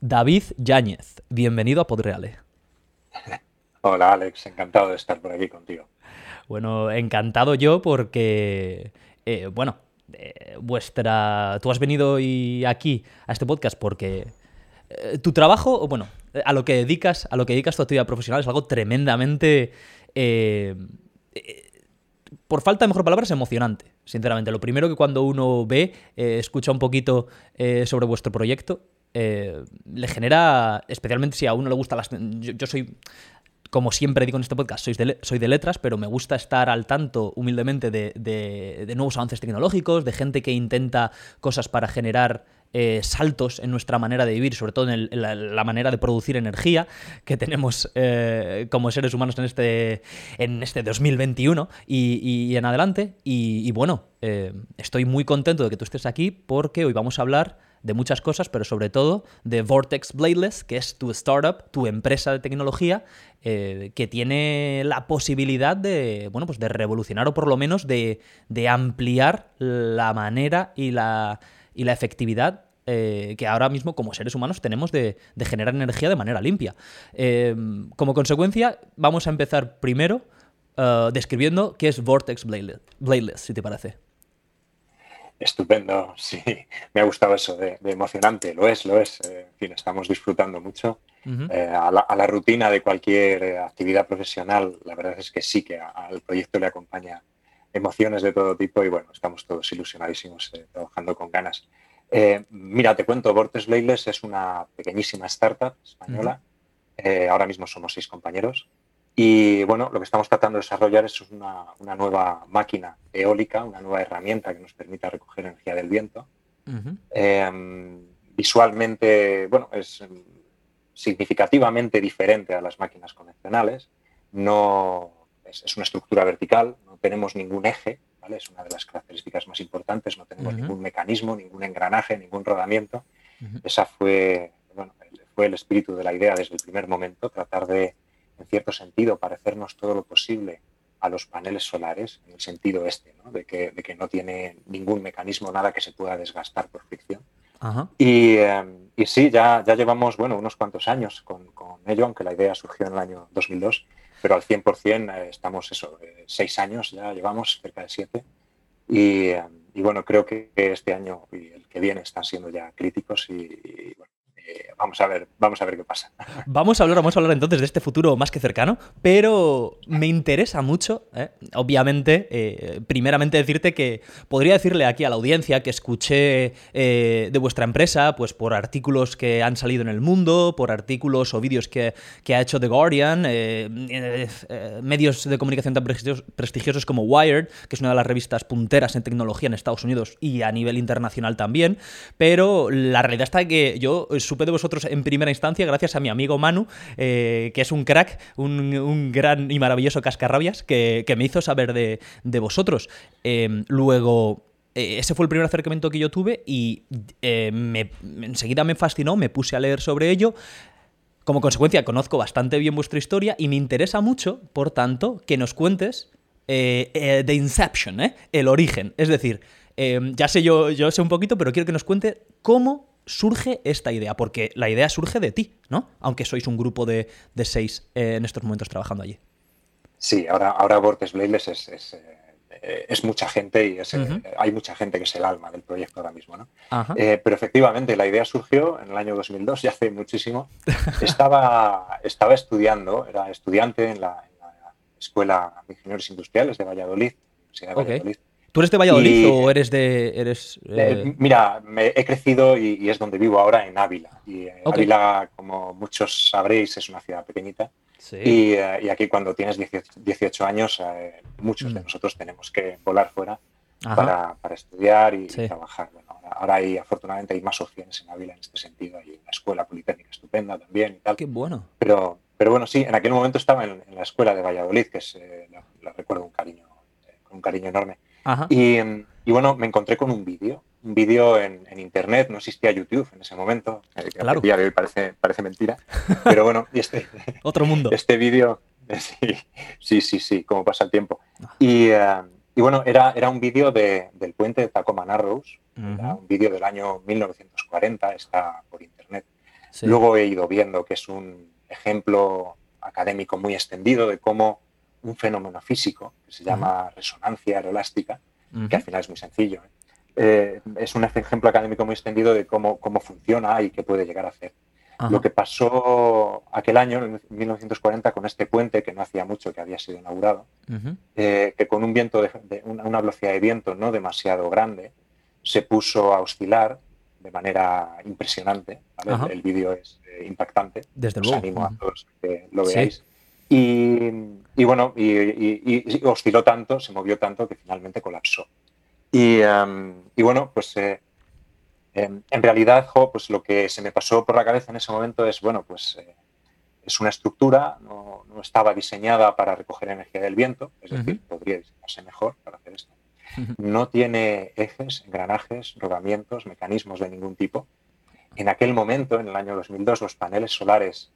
David Yáñez, bienvenido a Podreale. Hola Alex, encantado de estar por aquí contigo. Bueno, encantado yo porque, eh, bueno, eh, vuestra... Tú has venido hoy aquí a este podcast porque eh, tu trabajo, bueno, a lo que dedicas, a lo que dedicas tu actividad profesional es algo tremendamente... por falta de mejor palabras, emocionante, sinceramente. Lo primero que cuando uno ve, escucha un poquito sobre vuestro proyecto, le genera, especialmente si a uno le gusta las... yo, soy como siempre digo en este podcast, soy de, soy de letras, pero me gusta estar al tanto humildemente de, nuevos avances tecnológicos, de gente que intenta cosas para generar eh, saltos en nuestra manera de vivir, sobre todo en, la, manera de producir energía que tenemos eh, como seres humanos en este, en este 2021 y, en adelante. Y, bueno, eh, estoy muy contento de que tú estés aquí porque hoy vamos a hablar de muchas cosas, pero sobre todo de Vortex Bladeless, que es tu startup, tu empresa de tecnología, que tiene la posibilidad de, bueno, pues de revolucionar o por lo menos de, ampliar la manera y la, y la efectividad eh, que ahora mismo como seres humanos tenemos de, generar energía de manera limpia. Eh, como consecuencia, vamos a empezar primero describiendo qué es Vortex Bladeless, si te parece. Estupendo, sí, me ha gustado eso de, emocionante, lo es, lo es. Eh, en fin, estamos disfrutando mucho. Eh, a, la, rutina de cualquier eh, actividad profesional, la verdad es que sí que al proyecto le acompaña emociones de todo tipo y bueno, estamos todos ilusionadísimos trabajando con ganas. mira, te cuento, Vortex Bladeless es una pequeñísima startup española. ahora mismo somos seis compañeros. Y bueno, lo que estamos tratando de desarrollar es una, nueva máquina eólica, una nueva herramienta que nos permita recoger energía del viento. Em, visualmente, bueno, es significativamente diferente a las máquinas convencionales. No es, una estructura vertical, tenemos ningún eje, ¿vale? es una de las características más importantes. No tenemos ningún mecanismo, ningún engranaje, ningún rodamiento. Esa fue, bueno, fue el espíritu de la idea desde el primer momento, tratar de en cierto sentido, parecernos todo lo posible a los paneles solares, en el sentido este, de, que, no tiene ningún mecanismo, nada que se pueda desgastar por fricción. Em, y, sí, ya, ya llevamos bueno, unos cuantos años con, ello, aunque la idea surgió en el año 2002, pero al 100% eh, estamos eso, eh, seis años, ya llevamos cerca de siete. Y, em, bueno, creo que este año y el que viene están siendo ya críticos y bueno, eh, vamos a ver, vamos a ver qué pasa. Vamos a hablar, vamos a hablar entonces de este futuro más que cercano, pero me interesa mucho, ¿eh? obviamente, eh, primeramente decirte que podría decirle aquí a la audiencia que escuché de vuestra empresa, pues por artículos que han salido en el mundo, por artículos o vídeos que, ha hecho The Guardian, medios de comunicación tan prestigiosos como Wired, que es una de las revistas punteras en tecnología en Estados Unidos y a nivel internacional también, pero la realidad está que yo supe de vosotros en primera instancia gracias a mi amigo Manu, eh, que es un crack, un, gran y maravilloso cascarrabias, que, me hizo saber de, vosotros. Em, luego eh, ese fue el primer acercamiento que yo tuve y eh, enseguida me fascinó, me puse a leer sobre ello. Como consecuencia, conozco bastante bien vuestra historia y me interesa mucho, por tanto, que nos cuentes The Inception, el origen. Es decir, em, ya sé yo sé un poquito, pero quiero que nos cuente cómo surge esta idea? Porque la idea surge de ti, ¿no? Aunque sois un grupo de, seis eh, en estos momentos trabajando allí. Sí, ahora, ahora Vortex Bladeless es, eh, es, mucha gente y eh, hay mucha gente que es el alma del proyecto ahora mismo, ¿no? pero efectivamente, la idea surgió en el año 2002, ya hace muchísimo. Estaba, estaba estudiando, era estudiante en la, Escuela de Ingenieros Industriales de Valladolid, Universidad de Valladolid. ¿Tú eres de Valladolid o eres de...? Eres, eh? mira, me he crecido y, es donde vivo ahora, en Ávila. Y eh, Ávila, como muchos sabréis, es una ciudad pequeñita. Eh, y, aquí cuando tienes 18, años, muchos de mm. nosotros tenemos que volar fuera para, estudiar y, trabajar. Bueno, ahora, hay, afortunadamente hay más opciones en Ávila en este sentido. Hay una escuela politécnica estupenda también y tal. Qué bueno. Pero, pero bueno, sí, en aquel momento estaba en, la escuela de Valladolid, que es, la, recuerdo un cariño, con un cariño enorme. Y, bueno, me encontré con un vídeo un vídeo en, internet, no existía YouTube en ese momento, eh, claro. hoy parece, parece mentira, pero bueno, y este, Otro mundo. Este vídeo, sí, sí, sí, como pasa el tiempo. Y, eh, y bueno, era, era un vídeo de, del puente de Tacoma Narrows, un vídeo del año 1940, está por internet. Luego he ido viendo que es un ejemplo académico muy extendido de cómo un fenómeno físico, que se llama resonancia aeroelástica, que al final es muy sencillo, ¿eh? Eh, es un ejemplo académico muy extendido de cómo, cómo funciona y qué puede llegar a hacer. Lo que pasó aquel año, en 1940, con este puente que no hacía mucho que había sido inaugurado, eh, que con un viento de, una, velocidad de viento no demasiado grande se puso a oscilar de manera impresionante. El, vídeo es impactante. Desde luego. Os animo a todos que lo veáis. Y, bueno, y, osciló tanto, se movió tanto que finalmente colapsó. Y, em, bueno, pues eh, em, en realidad, pues lo que se me pasó por la cabeza en ese momento es, bueno, pues eh, es una estructura, no, estaba diseñada para recoger energía del viento, es decir, podría diseñarse mejor para hacer esto. No tiene ejes, engranajes, rodamientos, mecanismos de ningún tipo. En aquel momento, en el año 2002, los paneles solares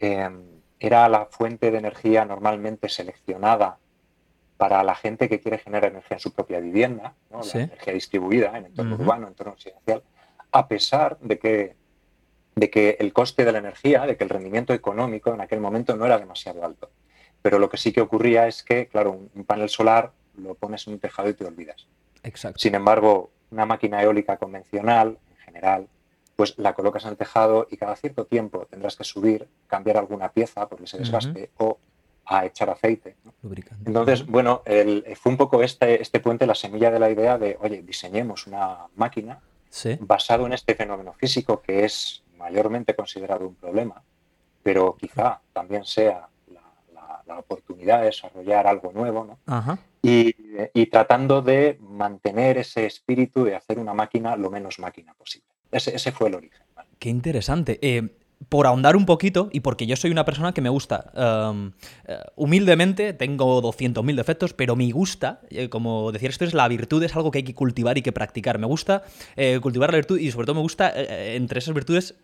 em, era la fuente de energía normalmente seleccionada para la gente que quiere generar energía en su propia vivienda, la energía distribuida en entorno urbano, en entorno residencial, a pesar de que, de que el coste de la energía, de que el rendimiento económico en aquel momento no era demasiado alto. Pero lo que sí que ocurría es que, claro, un, panel solar lo pones en un tejado y te olvidas. Exacto. Sin embargo, una máquina eólica convencional, en general, pues la colocas en el tejado y cada cierto tiempo tendrás que subir, cambiar alguna pieza porque se desgaste o a echar aceite. Entonces, bueno, fue un poco este, este puente la semilla de la idea de, oye, diseñemos una máquina basado en este fenómeno físico que es mayormente considerado un problema, pero quizá también sea la, oportunidad de desarrollar algo nuevo, ¿no? Y, y, tratando de mantener ese espíritu de hacer una máquina lo menos máquina posible. Ese, fue el origen. Qué interesante. Eh, por ahondar un poquito, y porque yo soy una persona que me gusta, um, eh, humildemente, tengo 200.000 defectos, pero me gusta, eh, como decir esto es la virtud, es algo que hay que cultivar y que practicar. Me gusta eh, cultivar la virtud y sobre todo me gusta, entre esas virtudes,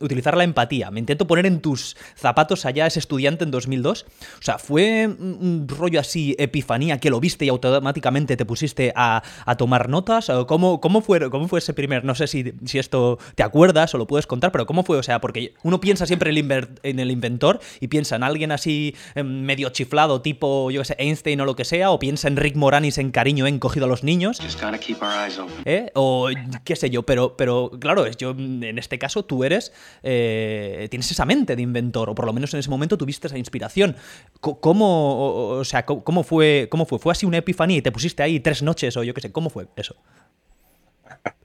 utilizar la empatía. Me intento poner en tus zapatos allá ese estudiante en 2002. O sea, fue un rollo así, epifanía, que lo viste y automáticamente te pusiste a, tomar notas. ¿Cómo, cómo, fue, ¿Cómo fue ese primer, no sé si, si esto te acuerdas o lo puedes contar, pero cómo fue? O sea, porque uno piensa siempre en el inventor y piensa en alguien así em, medio chiflado, tipo, yo qué sé, Einstein o lo que sea, o piensa en Rick Moranis en Cariño en Cogido a los Niños. ¿Eh? O qué sé yo, pero, pero claro, yo, en este caso tú eres, eh, tienes esa mente de inventor, o por lo menos en ese momento tuviste esa inspiración. ¿Cómo, o sea, cómo fue, cómo fue? ¿Fue así una epifanía y te pusiste ahí tres noches o yo qué sé? ¿Cómo fue eso?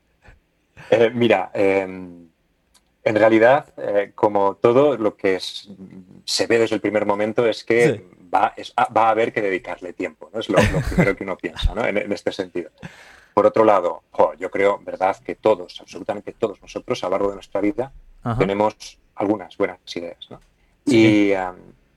Eh, mira, em, en realidad, eh, como todo lo que se ve desde el primer momento es que va, a haber que dedicarle tiempo, ¿no? es lo, primero que uno piensa ¿no? en, este sentido. Por otro lado, yo creo, verdad, que todos, absolutamente todos nosotros a lo largo de nuestra vida tenemos algunas buenas ideas. ¿no? Y,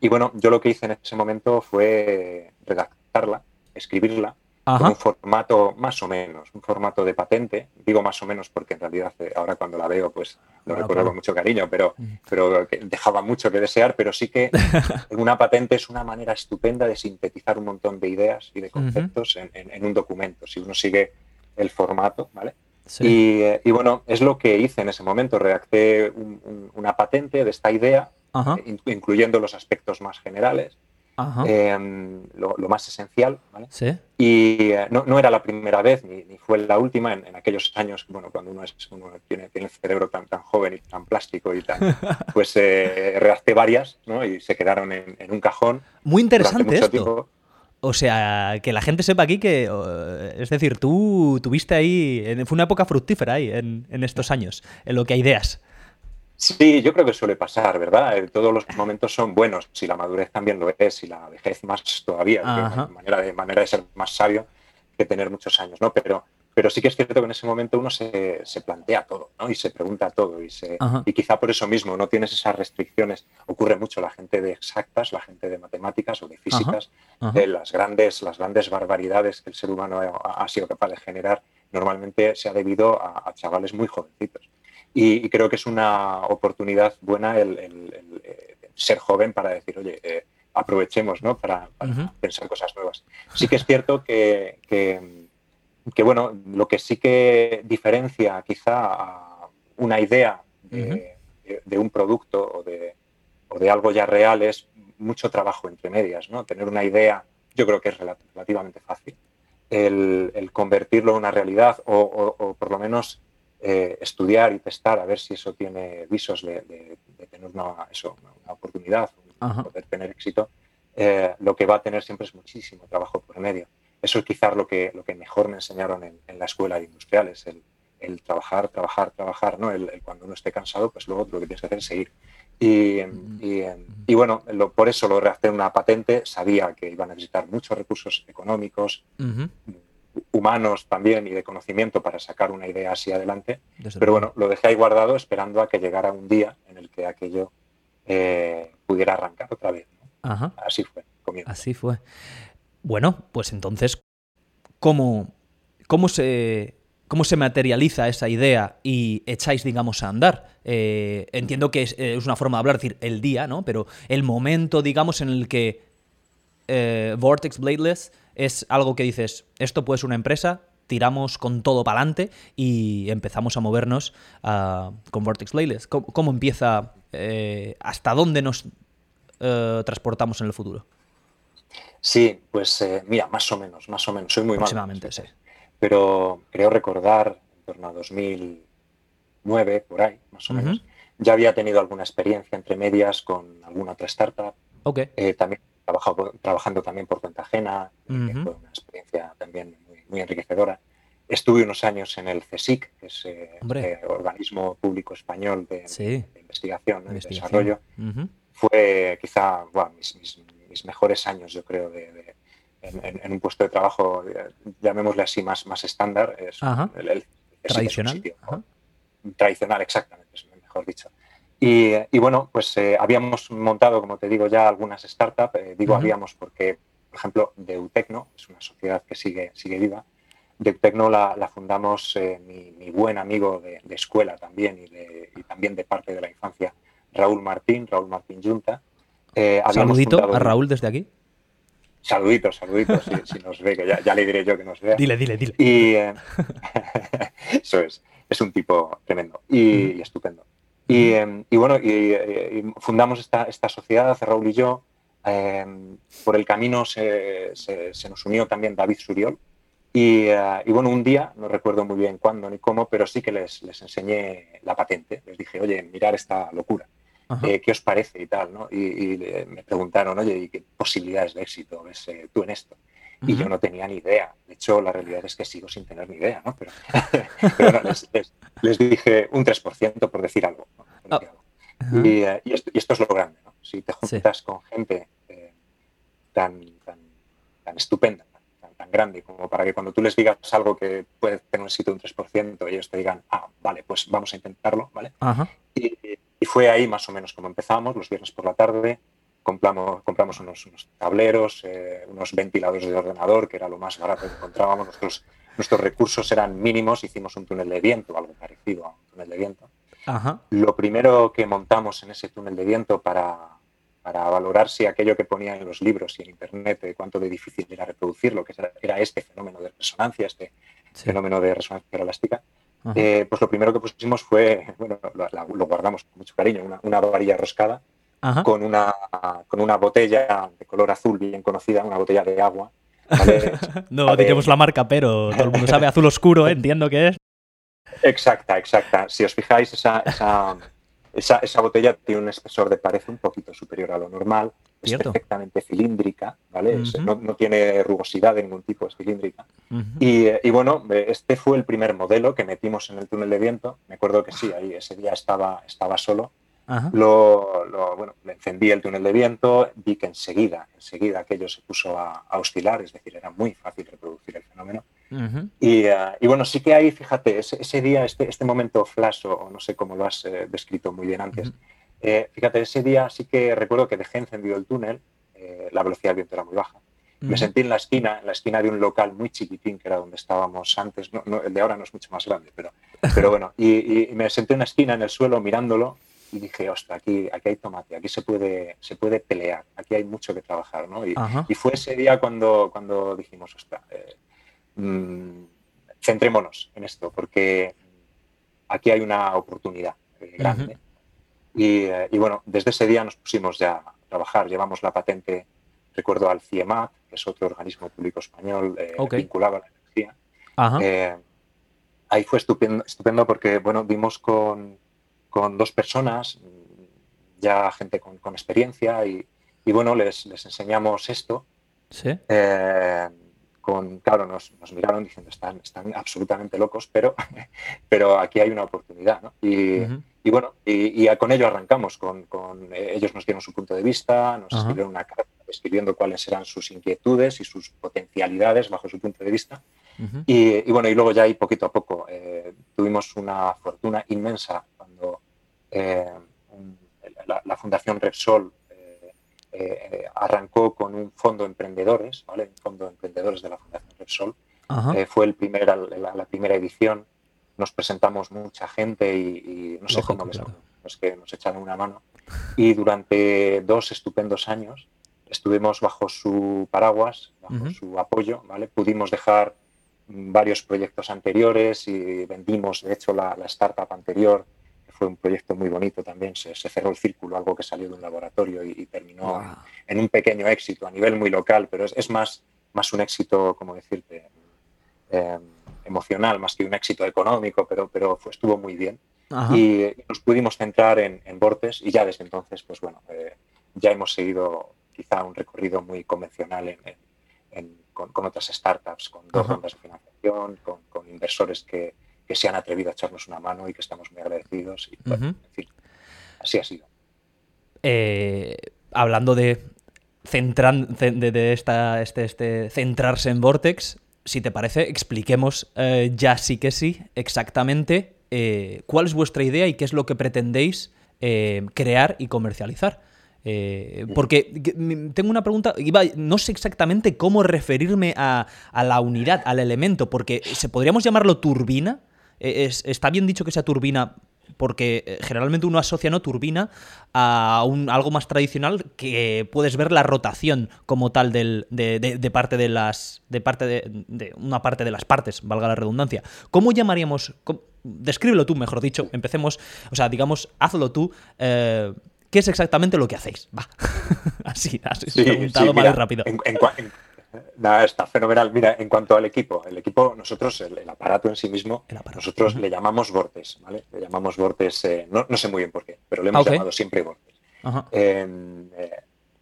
y bueno, yo lo que hice en ese momento fue redactarla, escribirla un formato más o menos, un formato de patente. Digo más o menos porque en realidad eh, ahora cuando la veo pues lo recuerdo con mucho cariño, pero, pero dejaba mucho que desear, pero sí que una patente es una manera estupenda de sintetizar un montón de ideas y de conceptos en, un documento, si uno sigue el formato, ¿vale? Eh, y, bueno, es lo que hice en ese momento, redacté una patente de esta idea, eh, incluyendo los aspectos más generales Em, lo, más esencial. ¿vale? Y eh, no, era la primera vez ni, fue la última en, aquellos años, bueno, cuando uno, es, uno tiene, tiene, el cerebro tan, tan joven y tan plástico y tan, pues eh, redacté varias ¿no? y se quedaron en, un cajón. Muy interesante esto. O sea, que la gente sepa aquí que, es decir, tú tuviste ahí, fue una época fructífera ahí en, en estos años, en lo que hay ideas. Sí, yo creo que suele pasar, ¿verdad? Eh, todos los momentos son buenos, si la madurez también lo es, y la vejez más todavía, manera de, manera de ser más sabio que tener muchos años, ¿no? Pero, pero sí que es cierto que en ese momento uno se, plantea todo, ¿no? Y se pregunta todo, y, se, y quizá por eso mismo no tienes esas restricciones. Ocurre mucho la gente de exactas, la gente de matemáticas o de físicas, las, grandes, las grandes barbaridades que el ser humano ha, sido capaz de generar normalmente se ha debido a, chavales muy jovencitos. Y, creo que es una oportunidad buena el, eh, ser joven para decir, oye, eh, aprovechemos ¿no? para, pensar cosas nuevas. Sí que es cierto que, que, bueno, lo que sí que diferencia quizá una idea de, un producto o de, o de, algo ya real es mucho trabajo entre medias, ¿no? Tener una idea, yo creo que es relativamente fácil. El, convertirlo en una realidad o, por lo menos eh, estudiar y testar a ver si eso tiene visos de, tener una, eso, una oportunidad, poder tener éxito, eh, lo que va a tener siempre es muchísimo trabajo por medio. Eso es quizás lo que, lo que mejor me enseñaron en, la escuela de industriales, el, el trabajar, trabajar, trabajar, ¿no? El, cuando uno esté cansado, pues luego lo que tienes que hacer es seguir. Y, y, bueno, por eso lo hacer una patente, sabía que iba a necesitar muchos recursos económicos, humanos también y de conocimiento para sacar una idea así adelante. pero bueno, lo dejé ahí guardado esperando a que llegara un día en el que aquello eh, pudiera arrancar otra vez. Así fue. Así fue. Bueno, pues entonces, ¿cómo, cómo se ¿Cómo se materializa esa idea y echáis, digamos, a andar? Eh, entiendo que eh, es, una forma de hablar, decir, el día, ¿no? Pero el momento, digamos, en el que eh, Vortex Bladeless es algo que dices, esto puede ser una empresa, tiramos con todo para adelante y empezamos a movernos ah, con Vortex Bladeless. ¿Cómo, empieza, hasta dónde nos transportamos en el futuro? Sí, pues mira, más o menos, más o menos. Soy muy Aproximadamente, sí pero creo recordar, en torno a 2009, por ahí, más o menos, ya había tenido alguna experiencia entre medias con alguna otra startup. Okay. Eh, también trabajado, trabajando también por cuenta ajena, fue una experiencia también muy, enriquecedora. Estuve unos años en el CSIC, que es el eh, eh, organismo público español de, investigación, y desarrollo. Fue quizá mis, mejores años, yo creo, de, en, un puesto de trabajo, eh, llamémosle así, más, más estándar. Es el, tradicional. Tradicional, exactamente, mejor dicho. Y, y bueno, pues eh, habíamos montado, como te digo, ya algunas startups. Eh, digo habíamos porque, por ejemplo, Deutecno, es una sociedad que sigue, sigue viva. Deutecno la, la fundamos mi, buen amigo de, escuela también y, de, y, también de parte de la infancia, Raúl Martín, Raúl Martín Junta. Saludito a Raúl desde aquí. Saluditos, saluditos, si, nos ve, que ya, le diré yo que nos vea. Dile, dile, dile. Y eh, eso es, es un tipo tremendo y, estupendo. Y, em, bueno, y, fundamos esta, esta, sociedad, Raúl y yo. Em, por el camino se, se, nos unió también David Suriol. Y, eh, y, bueno, un día, no recuerdo muy bien cuándo ni cómo, pero sí que les, les enseñé la patente. Les dije, oye, mirar esta locura. Eh, ¿qué os parece y tal? ¿no? Y, me preguntaron, oye, ¿y qué posibilidades de éxito ves eh, tú en esto? Y yo no tenía ni idea. De hecho, la realidad es que sigo sin tener ni idea, ¿no? Pero, les, dije un 3% por decir algo. Ah. Eh, y, esto, es lo grande, ¿no? Si te juntas con gente tan, tan, tan, estupenda, tan, grande, como para que cuando tú les digas algo que puede tener un éxito de un 3%, ellos te digan, ah, vale, pues vamos a intentarlo, ¿vale? Y, y fue ahí más o menos como empezamos, los viernes por la tarde. Compramos, compramos unos, tableros, eh, unos ventiladores de ordenador, que era lo más barato que encontrábamos. Nuestros, nuestros recursos eran mínimos, hicimos un túnel de viento, algo parecido a un túnel de viento. Lo primero que montamos en ese túnel de viento para, para valorar si aquello que ponía en los libros y en Internet, de cuánto de difícil era reproducirlo, que era este fenómeno de resonancia, este fenómeno de resonancia elástica, eh, pues lo primero que pusimos fue, bueno, lo, guardamos con mucho cariño, una, varilla roscada con una, con una botella de color azul bien conocida, una botella de agua. no digamos la marca, pero todo el mundo sabe azul oscuro, ¿eh? entiendo que es. Exacta, exacta. Si os fijáis, esa, esa, esa, esa, botella tiene un espesor de parece un poquito superior a lo normal, es perfectamente cilíndrica, ¿vale? no, no, tiene rugosidad de ningún tipo, es cilíndrica. y, y, bueno, este fue el primer modelo que metimos en el túnel de viento. Me acuerdo que sí, ahí ese día estaba, estaba solo lo, bueno, le encendí el túnel de viento, vi que enseguida, enseguida aquello se puso a, oscilar, es decir, era muy fácil reproducir el fenómeno. y, eh, y, bueno, sí que ahí, fíjate, ese, día, este, este momento flash, o no sé cómo lo has eh, descrito muy bien antes, eh, fíjate, ese día sí que recuerdo que dejé encendido el túnel, la velocidad del viento era muy baja, Me sentí en la esquina, en la esquina de un local muy chiquitín, que era donde estábamos antes. No, el de ahora no es mucho más grande, pero, pero bueno. Y, me senté en una esquina en el suelo mirándolo y dije, ostras, aquí, aquí hay tomate, aquí se puede, se puede pelear, aquí hay mucho que trabajar, ¿no? Y, fue ese día cuando, cuando dijimos, ostras, eh, mm, centrémonos en esto, porque aquí hay una oportunidad eh, grande. Eh, y, bueno, desde ese día nos pusimos ya a trabajar, llevamos la patente, recuerdo, al CIEMAT, que es otro organismo público español vinculado a la energía. ahí fue estupendo, estupendo porque, bueno, vimos con con dos personas, ya gente con, experiencia, y, bueno, les, enseñamos esto. Sí. Eh, con, claro, nos, miraron diciendo, están, están absolutamente locos, pero, pero aquí hay una oportunidad. ¿no? Y, bueno, y, con ello arrancamos. Con, ellos nos dieron su punto de vista, nos escribieron una carta describiendo cuáles eran sus inquietudes y sus potencialidades bajo su punto de vista. y, bueno, y luego ya ahí poquito a poco eh, tuvimos una fortuna inmensa eh, la, Fundación Repsol eh, eh, arrancó con un fondo de emprendedores, ¿vale? Un fondo de emprendedores de la Fundación Repsol. fue el primer, la, primera edición. Nos presentamos mucha gente y, no sé cómo les, que nos echaron una mano. Y durante dos estupendos años estuvimos bajo su paraguas, bajo su apoyo, ¿vale? Pudimos dejar varios proyectos anteriores y vendimos, de hecho, la, la startup anterior fue un proyecto muy bonito también, se, cerró el círculo, algo que salió de un laboratorio y, terminó en, un pequeño éxito a nivel muy local, pero es, más, más un éxito, como decirte, em, emocional, más que un éxito económico, pero, pero estuvo muy bien. Y nos pudimos centrar en, en Bortes y ya desde entonces, pues bueno, eh, ya hemos seguido quizá un recorrido muy convencional con, otras startups, con dos rondas de financiación, con inversores que, que se han atrevido a echarnos una mano y que estamos muy agradecidos. Y, en fin, así ha sido. Eh, hablando de, de, esta, este, este, centrarse en Vortex, si te parece, expliquemos eh, ya sí que sí exactamente eh, cuál es vuestra idea y qué es lo que pretendéis crear y comercializar. porque tengo una pregunta, no sé exactamente cómo referirme a, a, la unidad, al elemento, porque se podríamos llamarlo turbina, eh, está bien dicho que sea turbina porque eh, generalmente uno asocia no turbina a un, algo más tradicional que puedes ver la rotación como tal del, de, parte de las de parte de, una parte de las partes valga la redundancia. Cómo llamaríamos descríbelo tú mejor dicho empecemos o sea digamos hazlo tú eh, qué es exactamente lo que hacéis va así has preguntado más rápido Nada, está fenomenal. Mira, en cuanto al equipo, el equipo, nosotros, el, aparato en sí mismo, nosotros le llamamos Vortes, ¿vale? Le llamamos Vortes, eh, no, sé muy bien por qué, pero le hemos llamado siempre Vortes. Em, eh,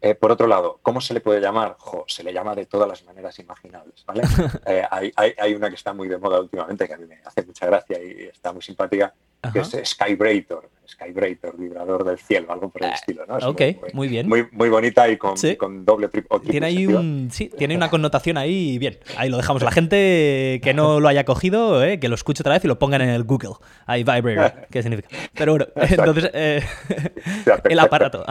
eh, por otro lado, ¿cómo se le puede llamar? se le llama de todas las maneras imaginables, ¿vale? hay, hay, una que está muy de moda últimamente, que a mí me hace mucha gracia y está muy simpática, que es Skybrator, Skybrator, vibrador del cielo, algo por el ah, estilo, ¿no? ok, muy, bien. Muy, muy bonita y con, con doble triple. Tiene ahí un, sí, tiene una connotación ahí bien. Ahí lo dejamos. La gente que no lo haya cogido, eh, que lo escuche otra vez y lo pongan en el Google. Ahí Vibrator, ¿qué significa? Pero bueno, entonces eh, el aparato.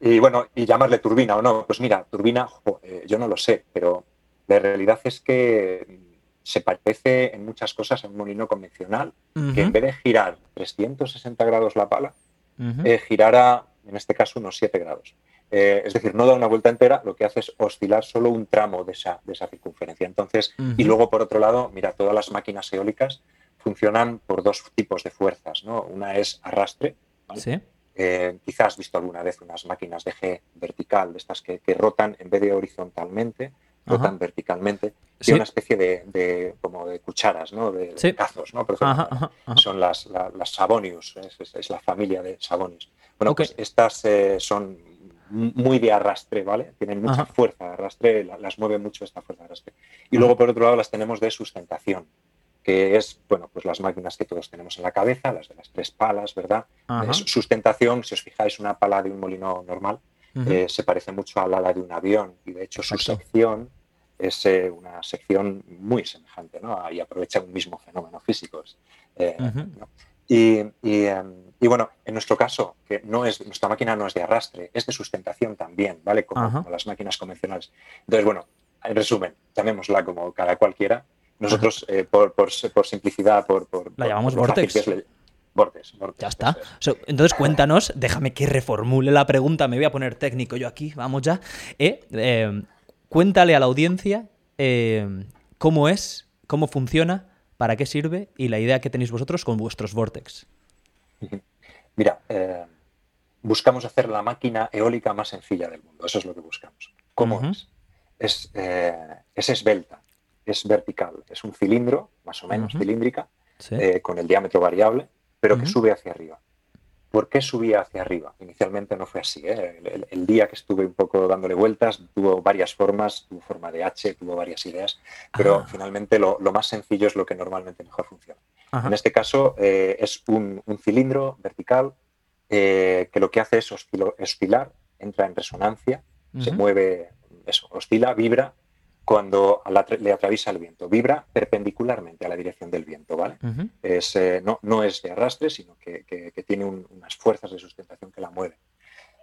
Y, bueno, y llamarle turbina o no, pues mira, turbina, eh, yo no lo sé, pero la realidad es que se parece en muchas cosas a un molino convencional, que en vez de girar 360 grados la pala, eh, girara, en este caso, unos 7 grados. Eh, es decir, no da una vuelta entera, lo que hace es oscilar solo un tramo de esa, de esa circunferencia. Entonces, y luego, por otro lado, mira, todas las máquinas eólicas funcionan por dos tipos de fuerzas. ¿no? Una es arrastre. Eh, quizás has visto alguna vez unas máquinas de G vertical, de estas que, que rotan en vez de horizontalmente, rotan verticalmente, y una especie de, como de cucharas, ¿no? de, cazos, ¿no? Por ejemplo, son las, las Sabonius, es, la familia de Sabonius. Bueno, pues estas eh, son muy de arrastre, ¿vale? Tienen mucha fuerza de arrastre, las mueve mucho esta fuerza de arrastre. Y luego, por otro lado, las tenemos de sustentación, que es, bueno, pues las máquinas que todos tenemos en la cabeza, las de las tres palas, ¿verdad? sustentación, si os fijáis, una pala de un molino normal, eh, se parece mucho al ala de un avión y de hecho su sección es eh, una sección muy semejante ¿no? y aprovecha un mismo fenómeno físico. Eh, em, y, bueno, en nuestro caso, que no es, nuestra máquina no es de arrastre, es de sustentación también, ¿vale? Como, las máquinas convencionales. Entonces, bueno, en resumen, llamémosla como cada cualquiera. Nosotros, eh, por, por, simplicidad, por, por la llamamos Vortex. Vortex, Ya está. entonces cuéntanos, déjame que reformule la pregunta, me voy a poner técnico yo aquí, vamos ya. Eh, eh, cuéntale a la audiencia cómo es, cómo funciona, para qué sirve y la idea que tenéis vosotros con vuestros Vortex. Mira, buscamos hacer la máquina eólica más sencilla del mundo, eso es lo que buscamos. ¿Cómo es? Es, es esbelta, es vertical, es un cilindro, más o menos cilíndrica, eh, con el diámetro variable, pero que sube hacia arriba. ¿Por qué subía hacia arriba? Inicialmente no fue así. ¿eh? El, día que estuve un poco dándole vueltas, tuvo varias formas, tuvo forma de H, tuvo varias ideas, pero finalmente lo, más sencillo es lo que normalmente mejor funciona. En este caso eh, es un, cilindro vertical que lo que hace es oscilar, entra en resonancia, se mueve, eso, oscila, vibra cuando le atraviesa el viento. Vibra perpendicularmente a la dirección del viento, ¿vale? es, eh, no, no, es de arrastre, sino que, tiene unas fuerzas de sustentación que la mueven.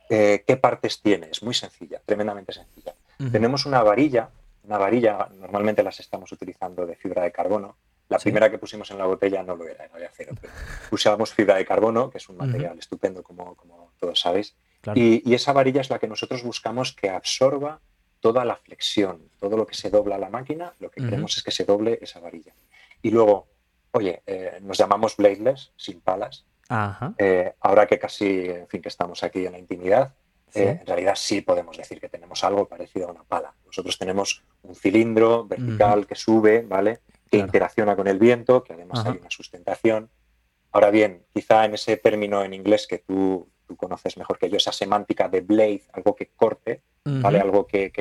Eh, ¿Qué partes tiene? Es muy sencilla, tremendamente sencilla. Tenemos una varilla, una varilla, normalmente las estamos utilizando de fibra de carbono. La primera que pusimos en la botella no lo era, era de acero. usábamos fibra de carbono, que es un material estupendo, como, como todos sabéis. Y, y esa varilla es la que nosotros buscamos que absorba toda la flexión, todo lo que se dobla a la máquina, lo que queremos es que se doble esa varilla. Y luego, oye, eh, nos llamamos bladeless, sin palas. Eh, ahora que casi, en fin, que estamos aquí en la intimidad, eh, en realidad sí podemos decir que tenemos algo parecido a una pala. Nosotros tenemos un cilindro vertical que sube, ¿vale? Que interacciona con el viento, que además hay una sustentación. Ahora bien, quizá en ese término en inglés que tú, tú conoces mejor que yo, esa semántica de blade, algo que corte, ¿vale? Algo que,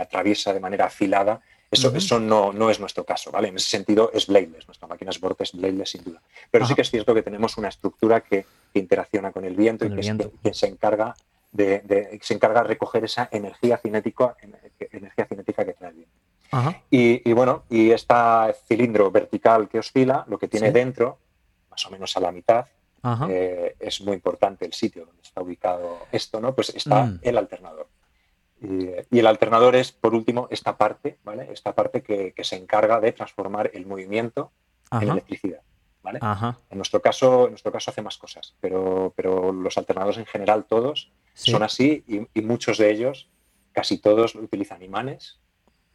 atraviesa de manera afilada. Eso, eso no, no, es nuestro caso, ¿vale? En ese sentido es bladeless, nuestra máquina es Vortex bladeless sin duda. Pero sí que es cierto que tenemos una estructura que, interacciona con el viento y que, se encarga de, se encarga de recoger esa energía cinética, energía cinética que trae el viento. Y, bueno, y este cilindro vertical que oscila, lo que tiene dentro, más o menos a la mitad, eh, es muy importante el sitio donde está ubicado esto, ¿no? Pues está mm. el alternador. Y, el alternador es, por último, esta parte, ¿vale? Esta parte que, se encarga de transformar el movimiento en electricidad. ¿vale? En, nuestro caso, en nuestro caso hace más cosas, pero, pero los alternadores en general todos son así y, muchos de ellos, casi todos, utilizan imanes,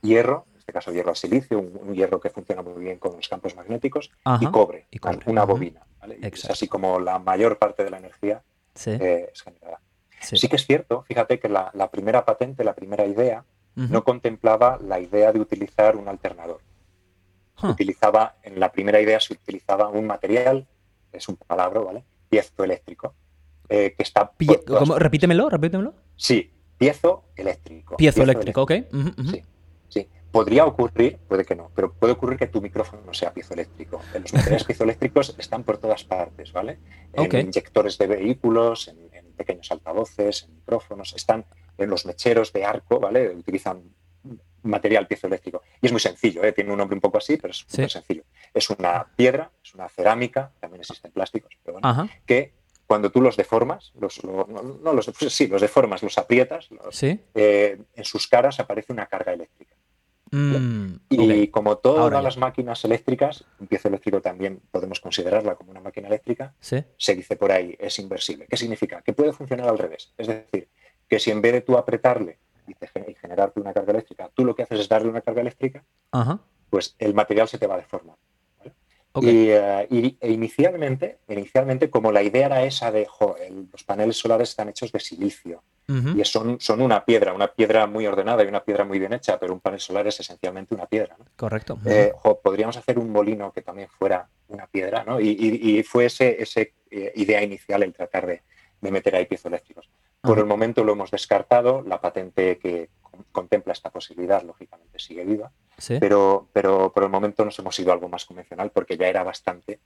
hierro, este caso hierro silicio, un, hierro que funciona muy bien con los campos magnéticos, y, cobre, una bobina. Es así como la mayor parte de la energía eh, es generada. Sí. que es cierto, fíjate que la, primera patente, la primera idea, no contemplaba la idea de utilizar un alternador. Utilizaba, en la primera idea se utilizaba un material, es un palabra, ¿vale? Piezoeléctrico, eh, que está... Repítemelo, repítemelo. Sí, piezo eléctrico. Piezo, eléctrico, ok. Sí, sí. Podría ocurrir, puede que no, pero puede ocurrir que tu micrófono no sea piezoeléctrico. Los materiales piezoeléctricos están por todas partes, ¿vale? En inyectores de vehículos, en pequeños altavoces, en micrófonos, están en los mecheros de arco, ¿vale? Utilizan material piezoeléctrico. Y es muy sencillo, ¿eh? tiene un nombre un poco así, pero es muy sencillo. Es una piedra, es una cerámica, también existen plásticos, pero bueno, que cuando tú los deformas, los, no, los, sí, los deformas, los aprietas, eh, en sus caras aparece una carga eléctrica. Mm, y como todas las máquinas eléctricas, un piezo eléctrico también podemos considerarla como una máquina eléctrica, se dice por ahí, es inversible. ¿Qué significa? Que puede funcionar al revés. Es decir, que si en vez de tú apretarle y, generarte una carga eléctrica, tú lo que haces es darle una carga eléctrica, pues el material se te va a deformar. Eh, y, e inicialmente, inicialmente, como la idea era esa de, los paneles solares están hechos de silicio y son, son una piedra, una piedra muy ordenada y una piedra muy bien hecha, pero un panel solar es esencialmente una piedra. Correcto. Eh, podríamos hacer un molino que también fuera una piedra, ¿no? Y, fue ese, ese eh, idea inicial el tratar de, de meter ahí piezoeléctricos. Por el momento lo hemos descartado, la patente que contempla esta posibilidad, lógicamente, sigue viva, pero, pero por el momento nos hemos ido a algo más convencional porque ya era bastante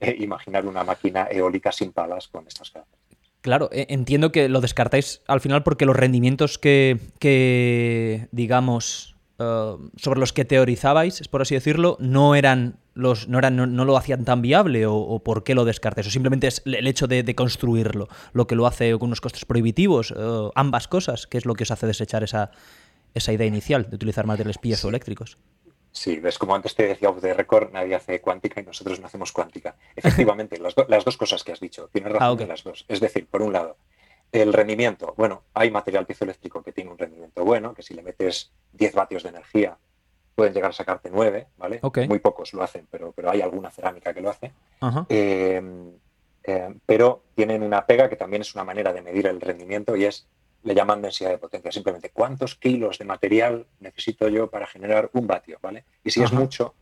eh, imaginar una máquina eólica sin palas con estas características. Claro, e, entiendo que lo descartáis al final porque los rendimientos que, que digamos, eh, sobre los que teorizabais, por así decirlo, no eran los, no, eran, no, lo hacían tan viable o, por qué lo descartáis? ¿O simplemente es el hecho de, construirlo lo que lo hace con unos costes prohibitivos? Eh, ambas cosas, ¿qué es lo que os hace desechar esa, esa idea inicial de utilizar materiales piezoeléctricos. Sí, ves como antes te decía off the record, nadie hace cuántica y nosotros no hacemos cuántica. Efectivamente, las, dos cosas que has dicho, tienes razón ah, las dos. Es decir, por un lado, el rendimiento. Bueno, hay material piezoeléctrico que tiene un rendimiento bueno, que si le metes 10 vatios de energía pueden llegar a sacarte 9, ¿vale? Muy pocos lo hacen, pero, pero hay alguna cerámica que lo hace. Eh, eh, pero tienen una pega que también es una manera de medir el rendimiento y es, le llaman densidad de potencia. Simplemente, ¿cuántos kilos de material necesito yo para generar un vatio? ¿vale? Y si es mucho,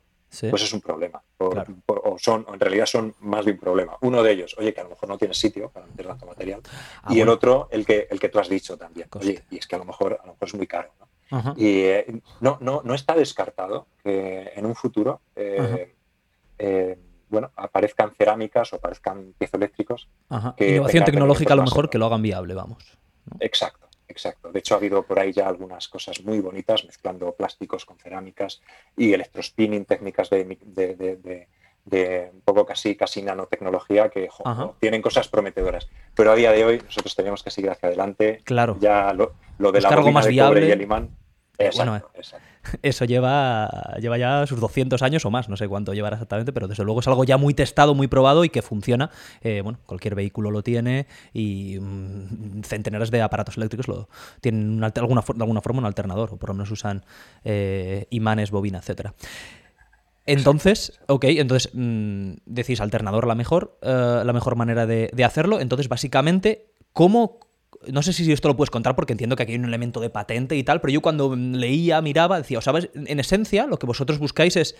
pues es un problema. o, son, en realidad son más de un problema. Uno de ellos, oye, que a lo mejor no tienes sitio para meter tanto material. Ah, y el otro, el que, el que tú has dicho también. Oye, y es que a lo mejor, a lo mejor es muy caro. ¿no? Y eh, no, no, no está descartado que en un futuro eh, eh, bueno, aparezcan cerámicas o aparezcan piezoeléctricos. Innovación tecnológica a lo mejor que lo hagan viable, vamos. Exacto, exacto. De hecho, ha habido por ahí ya algunas cosas muy bonitas mezclando plásticos con cerámicas y electrospinning, técnicas de, un poco casi, casi nanotecnología que tienen cosas prometedoras. Pero a día de hoy nosotros tenemos que seguir hacia adelante. Claro. Ya lo, lo de la algo más viable. y el imán. bueno, eso lleva, lleva ya sus 200 años o más, no sé cuánto llevará exactamente, pero desde luego es algo ya muy testado, muy probado y que funciona. Eh, bueno, cualquier vehículo lo tiene y mm, centenares de aparatos eléctricos lo tienen alguna, de alguna forma un alternador, o por lo menos usan eh, imanes, bobina, etcétera. Entonces, ok, entonces mm, decís alternador la mejor, eh, la mejor manera de hacerlo. Entonces, básicamente, ¿cómo no sé si esto lo puedes contar porque entiendo que aquí hay un elemento de patente y tal, pero yo cuando leía, miraba, decía, ¿sabes? En esencia, lo que vosotros buscáis es,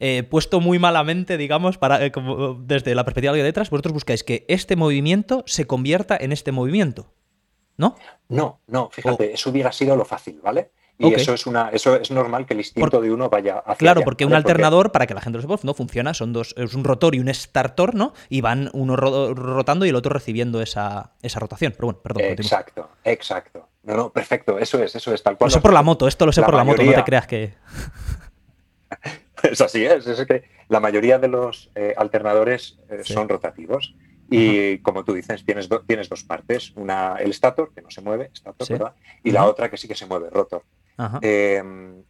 eh, puesto muy malamente, digamos, para, eh, desde la perspectiva de detrás, vosotros buscáis que este movimiento se convierta en este movimiento, ¿no? No, no, fíjate, eso hubiera sido lo fácil, ¿vale? Y eso es una, eso es normal que el instinto de uno vaya hacia Claro, porque un alternador, para que la gente lo sepa, no funciona, son dos, es un rotor y un startor, ¿no? Y van uno rotando y el otro recibiendo esa, rotación. Pero bueno, perdón. Exacto, exacto. No, no, perfecto, eso es, eso es tal cual. Lo sé por la moto, esto lo sé por la moto, no te creas que. es así, es, es que la mayoría de los eh, alternadores eh, son rotativos. Y como tú dices, tienes, tienes dos partes, una el stator, que no se mueve, stator, ¿verdad? Y la otra que sí que se mueve, rotor. Eh,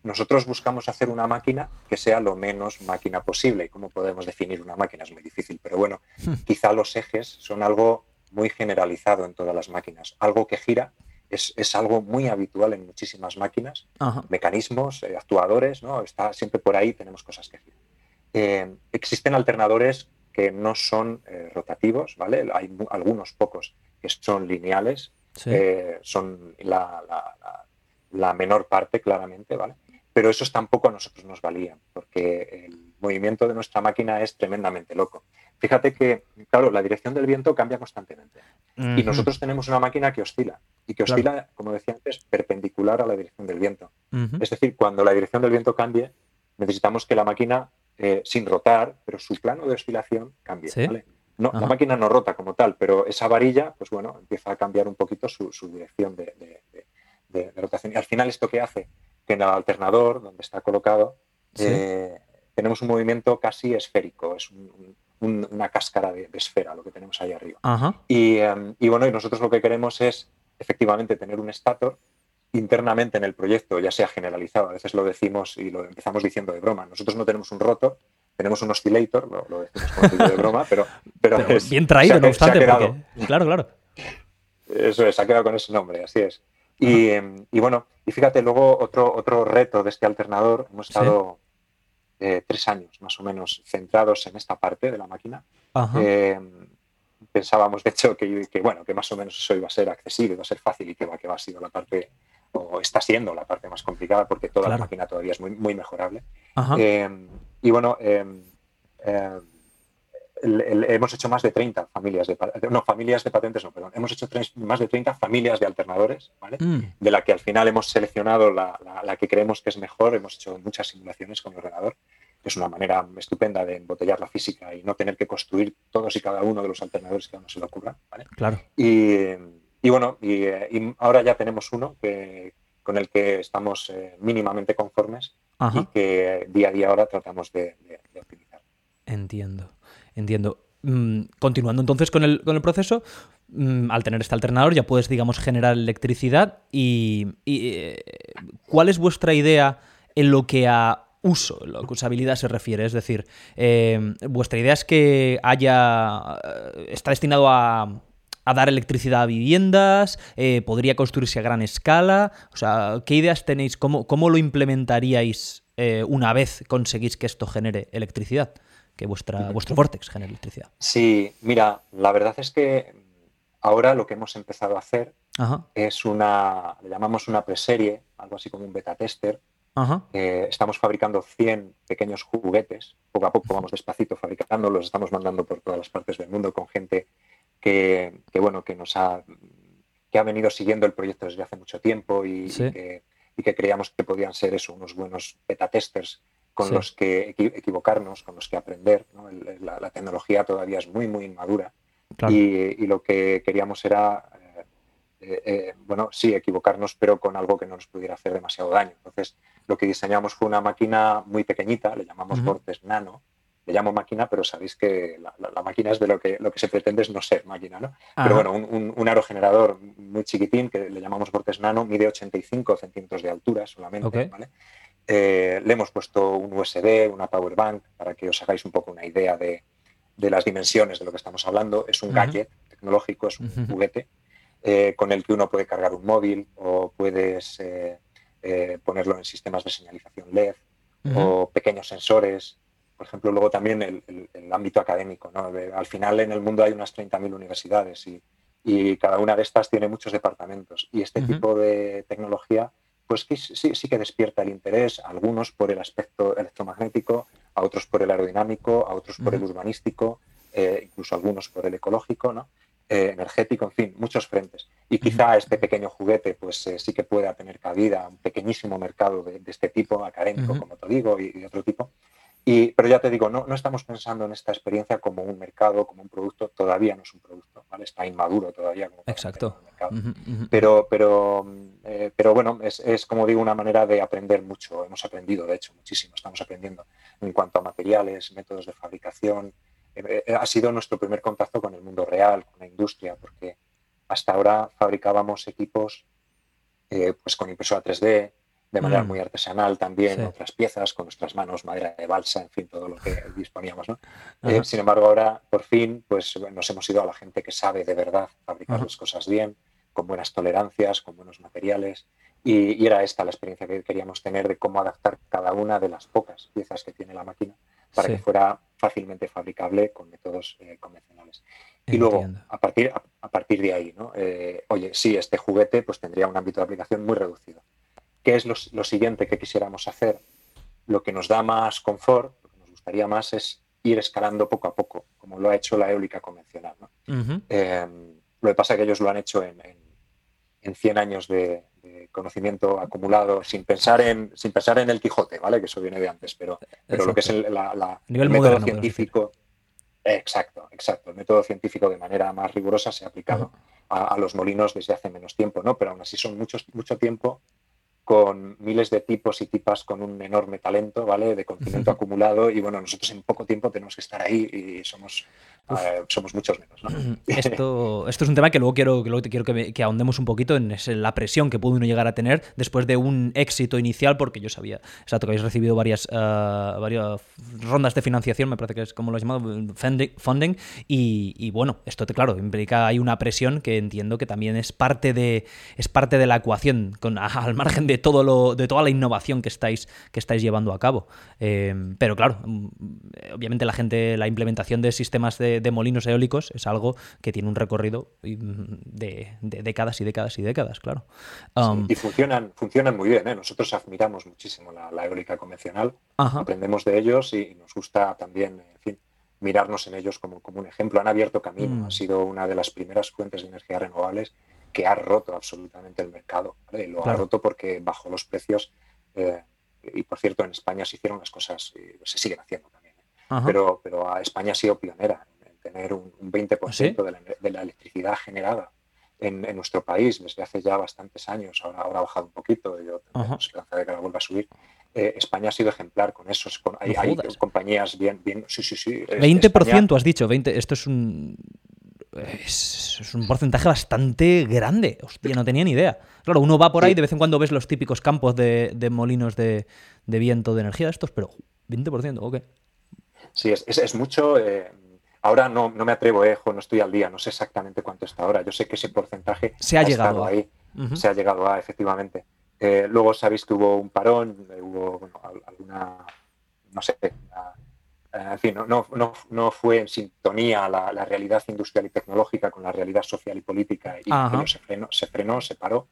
nosotros buscamos hacer una máquina que sea lo menos máquina posible. ¿Y cómo podemos definir una máquina? Es muy difícil, pero bueno, quizá los ejes son algo muy generalizado en todas las máquinas. Algo que gira es, algo muy habitual en muchísimas máquinas, mecanismos, eh, actuadores, ¿no? Está siempre por ahí, tenemos cosas que giran. Eh, existen alternadores que no son rotativos, ¿vale? Hay algunos pocos que son lineales, son la la menor parte, claramente, ¿vale? Pero esos tampoco a nosotros nos valían, porque el movimiento de nuestra máquina es tremendamente loco. Fíjate que, claro, la dirección del viento cambia constantemente. Y nosotros tenemos una máquina que oscila, y que oscila, como decía antes, perpendicular a la dirección del viento. Es decir, cuando la dirección del viento cambie, necesitamos que la máquina, eh, sin rotar, pero su plano de oscilación cambie. No, la máquina no rota como tal, pero esa varilla, pues bueno, empieza a cambiar un poquito su, dirección de, de, rotación. Y al final, ¿esto qué hace? Que en el alternador, donde está colocado, eh, tenemos un movimiento casi esférico, es una cáscara de, esfera lo que tenemos ahí arriba. Em, y, bueno, y nosotros lo que queremos es efectivamente tener un stator internamente en el proyecto, ya sea generalizado, a veces lo decimos y lo empezamos diciendo de broma, nosotros no tenemos un rotor, tenemos un oscillator, lo, decimos como de broma, pero... pero, bien traído, no obstante, claro, claro. Eso es, ha quedado con ese nombre, así es. Y, bueno, y fíjate, luego otro, otro reto de este alternador, hemos estado eh, tres años más o menos centrados en esta parte de la máquina. Eh, pensábamos, de hecho, que, bueno, que más o menos eso iba a ser accesible, iba a ser fácil y que va, que va a sido la parte, o está siendo la parte más complicada porque toda la máquina todavía es muy, muy mejorable. Eh, y bueno, hemos hecho más de 30 familias de no familias de patentes no perdón. Hemos hecho más de 30 familias de alternadores ¿vale? Mm. de la que al final hemos seleccionado la, que creemos que es mejor. Hemos hecho muchas simulaciones con el ordenador. Es una manera estupenda de embotellar la física y no tener que construir todos y cada uno de los alternadores que a uno se le ocurra ¿vale? claro. Y, bueno y, ahora ya tenemos uno que, con el que estamos eh, mínimamente conformes y que día a día ahora tratamos de optimizar. Entiendo Entiendo. Mm, continuando entonces con el, con el proceso, mm, al tener este alternador ya puedes, digamos, generar electricidad y, eh, ¿cuál es vuestra idea en lo que a uso, lo que usabilidad se refiere? Es decir, eh, vuestra idea es que haya. está destinado a a dar electricidad a viviendas, eh, podría construirse a gran escala. O sea, ¿qué ideas tenéis? ¿Cómo, cómo lo implementaríais eh, una vez conseguís que esto genere electricidad? Que vuestra, vuestro Vortex genere electricidad. Sí, mira, la verdad es que ahora lo que hemos empezado a hacer es una, le llamamos una preserie, algo así como un beta tester. Eh, estamos fabricando 100 pequeños juguetes, poco a poco vamos despacito fabricando, los estamos mandando por todas las partes del mundo con gente que, bueno, que nos ha, que ha venido siguiendo el proyecto desde hace mucho tiempo y, que, creíamos que podían ser eso, unos buenos beta testers con los que equivocarnos, con los que aprender. La, tecnología todavía es muy, muy inmadura y, lo que queríamos era, eh, eh, bueno, sí, equivocarnos, pero con algo que no nos pudiera hacer demasiado daño. Entonces, lo que diseñamos fue una máquina muy pequeñita, le llamamos uh Nano, le llamo máquina, pero sabéis que la, máquina es de lo que, lo que se pretende es no ser máquina, ¿no? Pero bueno, un, un, aerogenerador muy chiquitín, que le llamamos Vortex Nano, mide 85 centímetros de altura solamente, ¿vale? Eh, le hemos puesto un USB, una power bank, para que os hagáis un poco una idea de, de las dimensiones de lo que estamos hablando. Es un gadget tecnológico, es un juguete eh, con el que uno puede cargar un móvil o puedes eh, ponerlo en sistemas de señalización LED o pequeños sensores por ejemplo, luego también el, ámbito académico. al final en el mundo hay unas 30.000 universidades y, cada una de estas tiene muchos departamentos. Y este tipo de tecnología, pues sí, sí, que despierta el interés, algunos por el aspecto electromagnético, a otros por el aerodinámico, a otros por el urbanístico, eh, incluso algunos por el ecológico, ¿no? Eh, energético, en fin, muchos frentes. Y quizá este pequeño juguete pues eh, sí que pueda tener cabida, un pequeñísimo mercado de, este tipo, académico, como te digo, y, de otro tipo, pero ya te digo, no, no estamos pensando en esta experiencia como un mercado, como un producto, todavía no es un producto, ¿vale? Está inmaduro todavía. Como Exacto. Pero, pero, eh, pero bueno, es, es, como digo, una manera de aprender mucho. Hemos aprendido, de hecho, muchísimo. Estamos aprendiendo en cuanto a materiales, métodos de fabricación. Eh, eh, ha sido nuestro primer contacto con el mundo real, con la industria, porque hasta ahora fabricábamos equipos pues con impresora 3D, de manera mm. muy artesanal también, otras piezas con nuestras manos, madera de balsa, en fin, todo lo que disponíamos. ¿no? Eh, sin embargo, ahora por fin pues, nos hemos ido a la gente que sabe de verdad fabricar las cosas bien, con buenas tolerancias, con buenos materiales. Y, era esta la experiencia que queríamos tener de cómo adaptar cada una de las pocas piezas que tiene la máquina para que fuera fácilmente fabricable con métodos eh, convencionales. Y luego, a partir, a, partir de ahí, ¿no? Eh, oye, sí, este juguete pues tendría un ámbito de aplicación muy reducido. ¿Qué es lo, siguiente que quisiéramos hacer? Lo que nos da más confort, lo que nos gustaría más es ir escalando poco a poco, como lo ha hecho la eólica convencional. Em, lo que pasa es que ellos lo han hecho en, en, 100 años de, conocimiento acumulado, sin pensar en sin pensar en el Quijote, ¿vale? Que eso viene de antes, pero, pero lo que es el, método científico. Exacto, exacto. El método científico de manera más rigurosa se ha aplicado a, a, los molinos desde hace menos tiempo, ¿no? Pero aún así son muchos, mucho tiempo con miles de tipos y tipas con un enorme talento, ¿vale? De conocimiento acumulado y bueno, nosotros en poco tiempo tenemos que estar ahí y somos, eh, somos muchos menos, Esto, esto es un tema que luego quiero, que luego te quiero que, ahondemos un poquito en la presión que puede uno llegar a tener después de un éxito inicial, porque yo sabía, exacto, que habéis recibido varias, eh, varias rondas de financiación, me parece que es como lo has llamado, funding, y, bueno, esto, te, claro, implica, hay una presión que entiendo que también es parte de, es parte de la ecuación, con, al margen de todo lo, de toda la innovación que estáis, que estáis llevando a cabo. Eh, pero claro, mm, obviamente la gente, la implementación de sistemas de, molinos eólicos es algo que tiene un recorrido mm, de, décadas y décadas y décadas, claro. Um, y funcionan, funcionan muy bien. ¿eh? Nosotros admiramos muchísimo la, eólica convencional, aprendemos de ellos y nos gusta también, en fin, mirarnos en ellos como, como un ejemplo. Han abierto camino, mm. ha sido una de las primeras fuentes de energía renovables que ha roto absolutamente el mercado. Lo ha roto porque bajó los precios. Eh, y por cierto, en España se hicieron las cosas, y se siguen haciendo también. ¿eh? Pero, pero a España ha sido pionera en tener un, 20% ¿Ah, de, la, electricidad generada en, nuestro país desde hace ya bastantes años. Ahora, ahora ha bajado un poquito, yo tengo esperanza de que la vuelva a subir. Eh, España ha sido ejemplar con eso. hay, hay, compañías bien, bien. Sí, sí, sí. 20% has dicho, 20, esto es un es, un porcentaje bastante grande. Hostia, no tenía ni idea. Claro, uno va por ahí, de vez en cuando ves los típicos campos de, molinos de, viento de energía de estos, pero 20%, ok. Sí, es, mucho. Eh, ahora no, me atrevo, eh, no estoy al día, no sé exactamente cuánto está ahora. Yo sé que ese porcentaje se ha, llegado ahí. Se ha llegado a, efectivamente. Eh, luego sabéis que hubo un parón, hubo alguna, no sé, eh, en fin, no, fue en sintonía la, realidad industrial y tecnológica con la realidad social y política. Y se frenó, se frenó, se paró.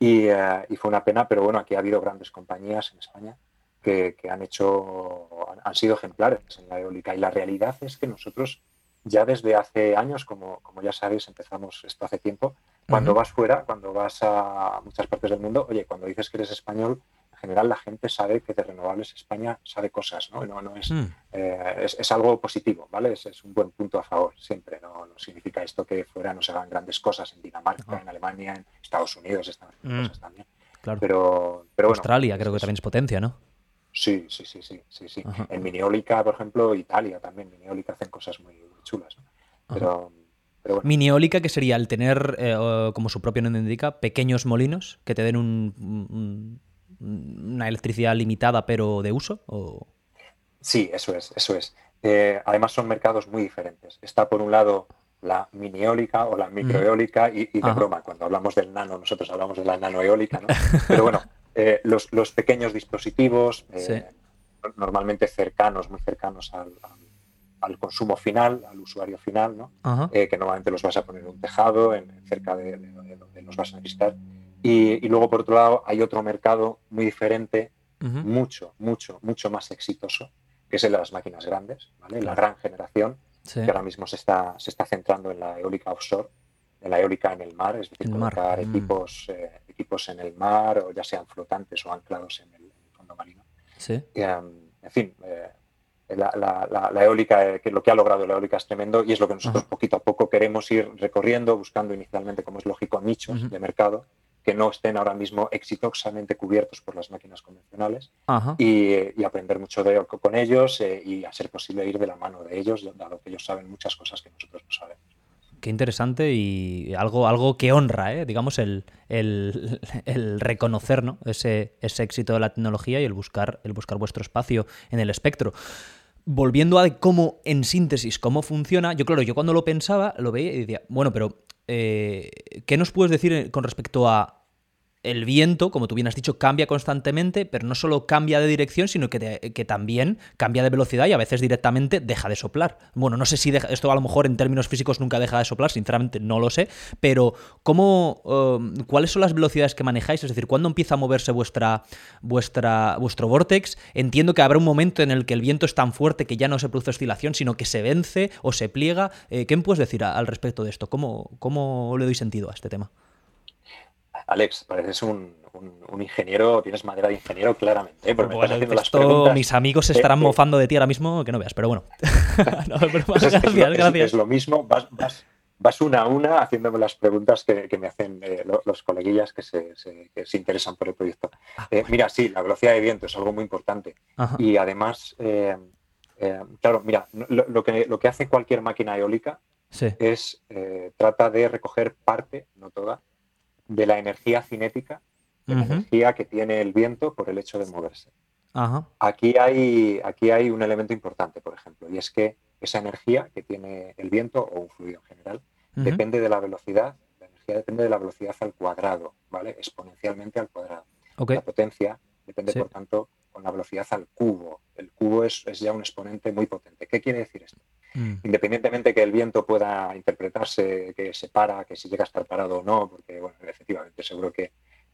Eh, y, fue una pena, pero bueno, aquí ha habido grandes compañías en España que, han hecho, han, sido ejemplares en la eólica. Y la realidad es que nosotros ya desde hace años, como, como ya sabéis, empezamos esto hace tiempo, cuando vas fuera, cuando vas a muchas partes del mundo, oye, cuando dices que eres español, general la gente sabe que de renovables España sabe cosas, ¿no? no, no es, mm. eh, es, algo positivo, ¿vale? Es, un buen punto a favor siempre, ¿no? no significa esto que fuera no se hagan grandes cosas en Dinamarca, en Alemania, en Estados Unidos, están haciendo mm. cosas también. Claro. Pero, pero Australia creo que también es potencia, ¿no? Sí, sí, sí, sí, sí, sí. En Miniólica, por ejemplo, Italia también, Miniólica hacen cosas muy, chulas, ¿no? Pero, pero bueno. Miniólica, que sería el tener, eh, como su propio nombre indica, pequeños molinos que te den un una electricidad limitada pero de uso? O... Sí, eso es, eso es. Eh, además son mercados muy diferentes. Está por un lado la mini eólica o la microeólica y, y, de broma, cuando hablamos del nano, nosotros hablamos de la nanoeólica, ¿no? Pero bueno, eh, los, pequeños dispositivos, eh, normalmente cercanos, muy cercanos al, consumo final, al usuario final, ¿no? que normalmente los vas a poner en un tejado, en, cerca de, donde los vas a necesitar. Y, luego, por otro lado, hay otro mercado muy diferente, mucho, mucho, mucho más exitoso, que es el de las máquinas grandes, ¿vale? la gran generación, que ahora mismo se está, se está centrando en la eólica offshore, en la eólica en el mar, es decir, colocar mm. equipos, eh, equipos en el mar, o ya sean flotantes o anclados en el, fondo marino. Sí. Em, en fin, eh, la, eólica, eh, que lo que ha logrado la eólica es tremendo y es lo que nosotros poquito a poco queremos ir recorriendo, buscando inicialmente, como es lógico, nichos de mercado que no estén ahora mismo exitosamente cubiertos por las máquinas convencionales y, aprender mucho de, con ellos eh, y a ser posible ir de la mano de ellos, dado que ellos saben muchas cosas que nosotros no sabemos. Qué interesante y algo, algo que honra, ¿eh? digamos, el, el, reconocer ese, ese éxito de la tecnología y el buscar, el buscar vuestro espacio en el espectro volviendo a cómo, en síntesis, cómo funciona, yo claro, yo cuando lo pensaba, lo veía y decía, bueno, pero eh, ¿qué nos puedes decir con respecto a el viento, como tú bien has dicho, cambia constantemente, pero no solo cambia de dirección, sino que, que, también cambia de velocidad y a veces directamente deja de soplar. Bueno, no sé si esto a lo mejor en términos físicos nunca deja de soplar, sinceramente no lo sé, pero ¿cómo, um, ¿cuáles son las velocidades que manejáis? Es decir, ¿cuándo empieza a moverse vuestra, vuestra, vuestro vortex? Entiendo que habrá un momento en el que el viento es tan fuerte que ya no se produce oscilación, sino que se vence o se pliega. Eh, ¿Qué me puedes decir al respecto de esto? ¿Cómo, ¿Cómo le doy sentido a este tema? Alex, pareces un, ingeniero, tienes madera de ingeniero claramente. ¿eh? Porque haciendo mis amigos se estarán mofando de ti ahora mismo, que no veas, pero bueno. Gracias, es, gracias. Es, lo mismo, vas, una a una haciéndome las preguntas que, me hacen eh, los, coleguillas que se, interesan por el proyecto. Ah, eh, mira, sí, la velocidad de viento es algo muy importante. Y además, claro, mira, lo, que, lo que hace cualquier máquina eólica es trata de recoger parte, no toda, de la energía cinética, de la energía que tiene el viento por el hecho de moverse. Aquí, hay, aquí hay un elemento importante, por ejemplo, y es que esa energía que tiene el viento o un fluido en general depende de la velocidad, la energía depende de la velocidad al cuadrado, ¿vale? Exponencialmente al cuadrado. La potencia depende, por tanto, con la velocidad al cubo. El cubo es, es, ya un exponente muy potente. ¿Qué quiere decir esto? Mm. Independientemente que el viento pueda interpretarse que se para, que si llega a estar parado o no, porque bueno, efectivamente seguro que,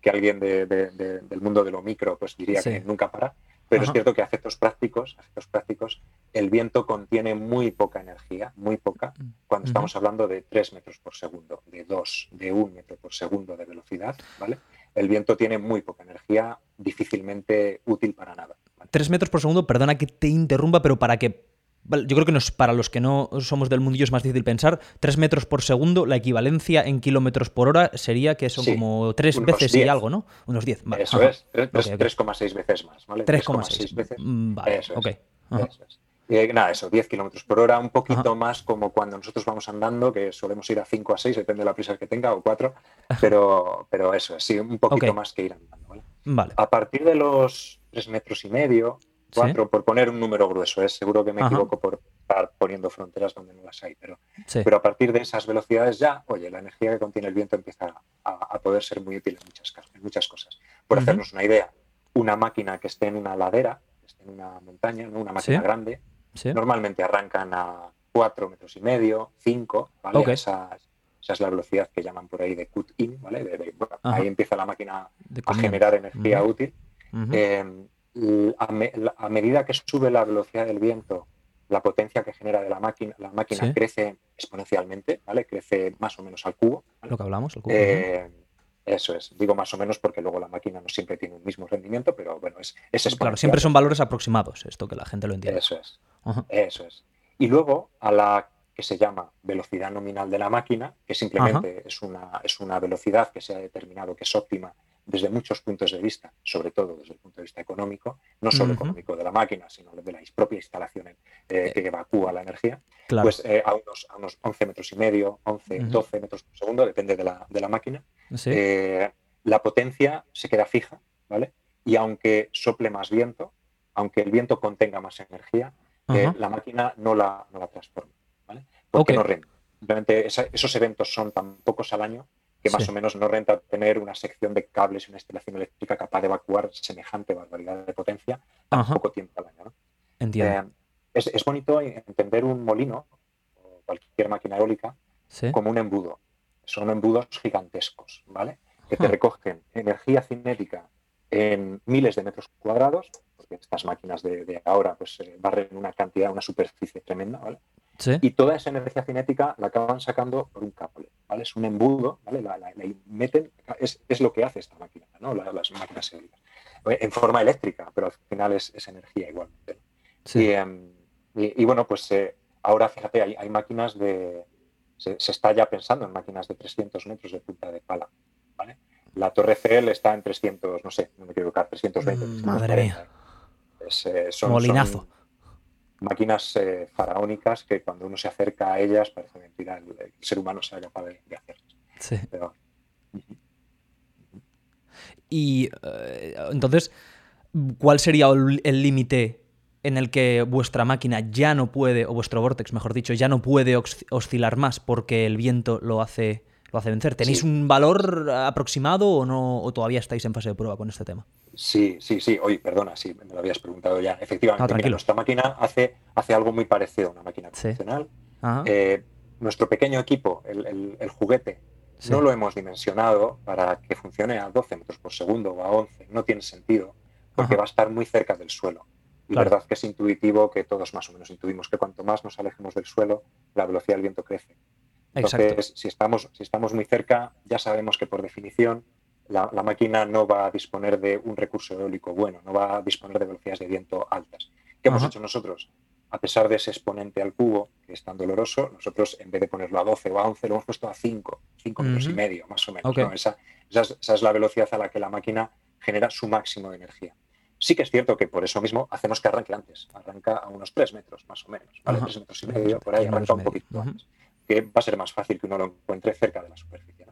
alguien del mundo de lo micro pues diría que nunca para, pero es cierto que a efectos prácticos, efectos prácticos, el viento contiene muy poca energía, muy poca, mm. cuando estamos hablando de 3 metros por segundo, de 2, de 1 metro por segundo de velocidad, ¿vale? El viento tiene muy poca energía, difícilmente útil para nada. 3 metros por segundo, perdona que te interrumpa, pero para que yo creo que nos, para los que no somos del mundillo es más difícil pensar. 3 metros por segundo, la equivalencia en kilómetros por hora sería que son como tres veces y algo, ¿no? Unos 10. Eso es, 3,6 veces más, ¿vale? 3,6 veces. Vale, eso ok. Eso es. Eh, nada, eso, 10 kilómetros por hora, un poquito más como cuando nosotros vamos andando, que solemos ir a 5 a 6, depende de la prisa que tenga, o 4, pero, pero eso, sí, un poquito más que ir andando. ¿vale? A partir de los 3 metros y medio, 4, por poner un número grueso, ¿eh? seguro que me equivoco por estar poniendo fronteras donde no las hay, pero, pero a partir de esas velocidades ya, oye, la energía que contiene el viento empieza a, poder ser muy útil en muchas, en muchas cosas. Por hacernos una idea, una máquina que esté en una ladera, que esté en una montaña, una máquina grande, Normalmente arrancan a 4 metros y medio, 5, ¿vale? Esa, es la velocidad que llaman por ahí de cut-in, ¿vale? ahí empieza la máquina a generar energía útil. Eh, a, medida que sube la velocidad del viento, la potencia que genera de la máquina, la máquina crece exponencialmente, ¿vale? Crece más o menos al cubo. Lo que hablamos, el cubo. Eh, eso es, digo más o menos porque luego la máquina no siempre tiene un mismo rendimiento, pero bueno, es, es Claro, siempre son valores aproximados, esto que la gente lo entiende. Eso es, eso es. Y luego a la que se llama velocidad nominal de la máquina, que simplemente es una, es una velocidad que se ha determinado que es óptima desde muchos puntos de vista, sobre todo desde el punto de vista económico, no solo económico de la máquina, sino de la propia instalación eh, eh, que evacúa la energía, pues eh, a, unos, a, unos, 11 metros y medio, 11, 12 metros por segundo, depende de la, de la máquina, la potencia se queda fija, ¿vale? Y aunque sople más viento, aunque el viento contenga más energía, la máquina no la, no la transforma, ¿vale? Porque no renta. Simplemente esos eventos son tan pocos al año que más o menos no renta tener una sección de cables y una instalación eléctrica capaz de evacuar semejante barbaridad de potencia tan poco tiempo al año. Entiendo. Eh, es, bonito entender un molino o cualquier máquina eólica como un embudo. Son embudos gigantescos, ¿vale? Que te recogen energía cinética en miles de metros cuadrados, porque estas máquinas de, ahora pues eh, barren una cantidad, una superficie tremenda, ¿vale? Y toda esa energía cinética la acaban sacando por un cable, ¿vale? Es un embudo, ¿vale? La, meten, es, es, lo que hace esta máquina, ¿no? las máquinas eólicas. En forma eléctrica, pero al final es, es energía igualmente. Em, y, y, bueno, pues eh, ahora fíjate, hay, hay máquinas de. Se, está ya pensando en máquinas de 300 metros de punta de pala, ¿vale? La torre CL está en 300, no sé, no me quiero equivocar, 320. Mm, madre mía. Eh, Molinazo máquinas eh, faraónicas que cuando uno se acerca a ellas parece mentira el, el ser humano sea capaz de, de hacerlas. Sí. Y eh, entonces, ¿cuál sería el límite en el que vuestra máquina ya no puede, o vuestro vortex, mejor dicho, ya no puede oscilar más porque el viento lo hace, lo hace vencer? ¿Tenéis un valor aproximado o no, o todavía estáis en fase de prueba con este tema? Sí, sí, sí. Oye, perdona, sí, me lo habías preguntado ya. Efectivamente, nuestra máquina hace, hace algo muy parecido a una máquina convencional. Eh, nuestro pequeño equipo, el, juguete, no lo hemos dimensionado para que funcione a 12 metros por segundo o a 11. No tiene sentido, porque va a estar muy cerca del suelo. Y la verdad que es intuitivo que todos más o menos intuimos que cuanto más nos alejemos del suelo, la velocidad del viento crece. Entonces, si estamos, si estamos muy cerca, ya sabemos que por definición la, máquina no va a disponer de un recurso eólico bueno, no va a disponer de velocidades de viento altas. ¿Qué hemos hecho nosotros? A pesar de ese exponente al cubo, que es tan doloroso, nosotros en vez de ponerlo a 12 o a 11, lo hemos puesto a 5, 5 metros y medio, más o menos. Esa, es, la velocidad a la que la máquina genera su máximo de energía. Sí que es cierto que por eso mismo hacemos que arranque antes. Arranca a unos 3 metros, más o menos. ¿vale? 3 metros y medio, por ahí arranca un poquito antes. Que va a ser más fácil que uno lo encuentre cerca de la superficie.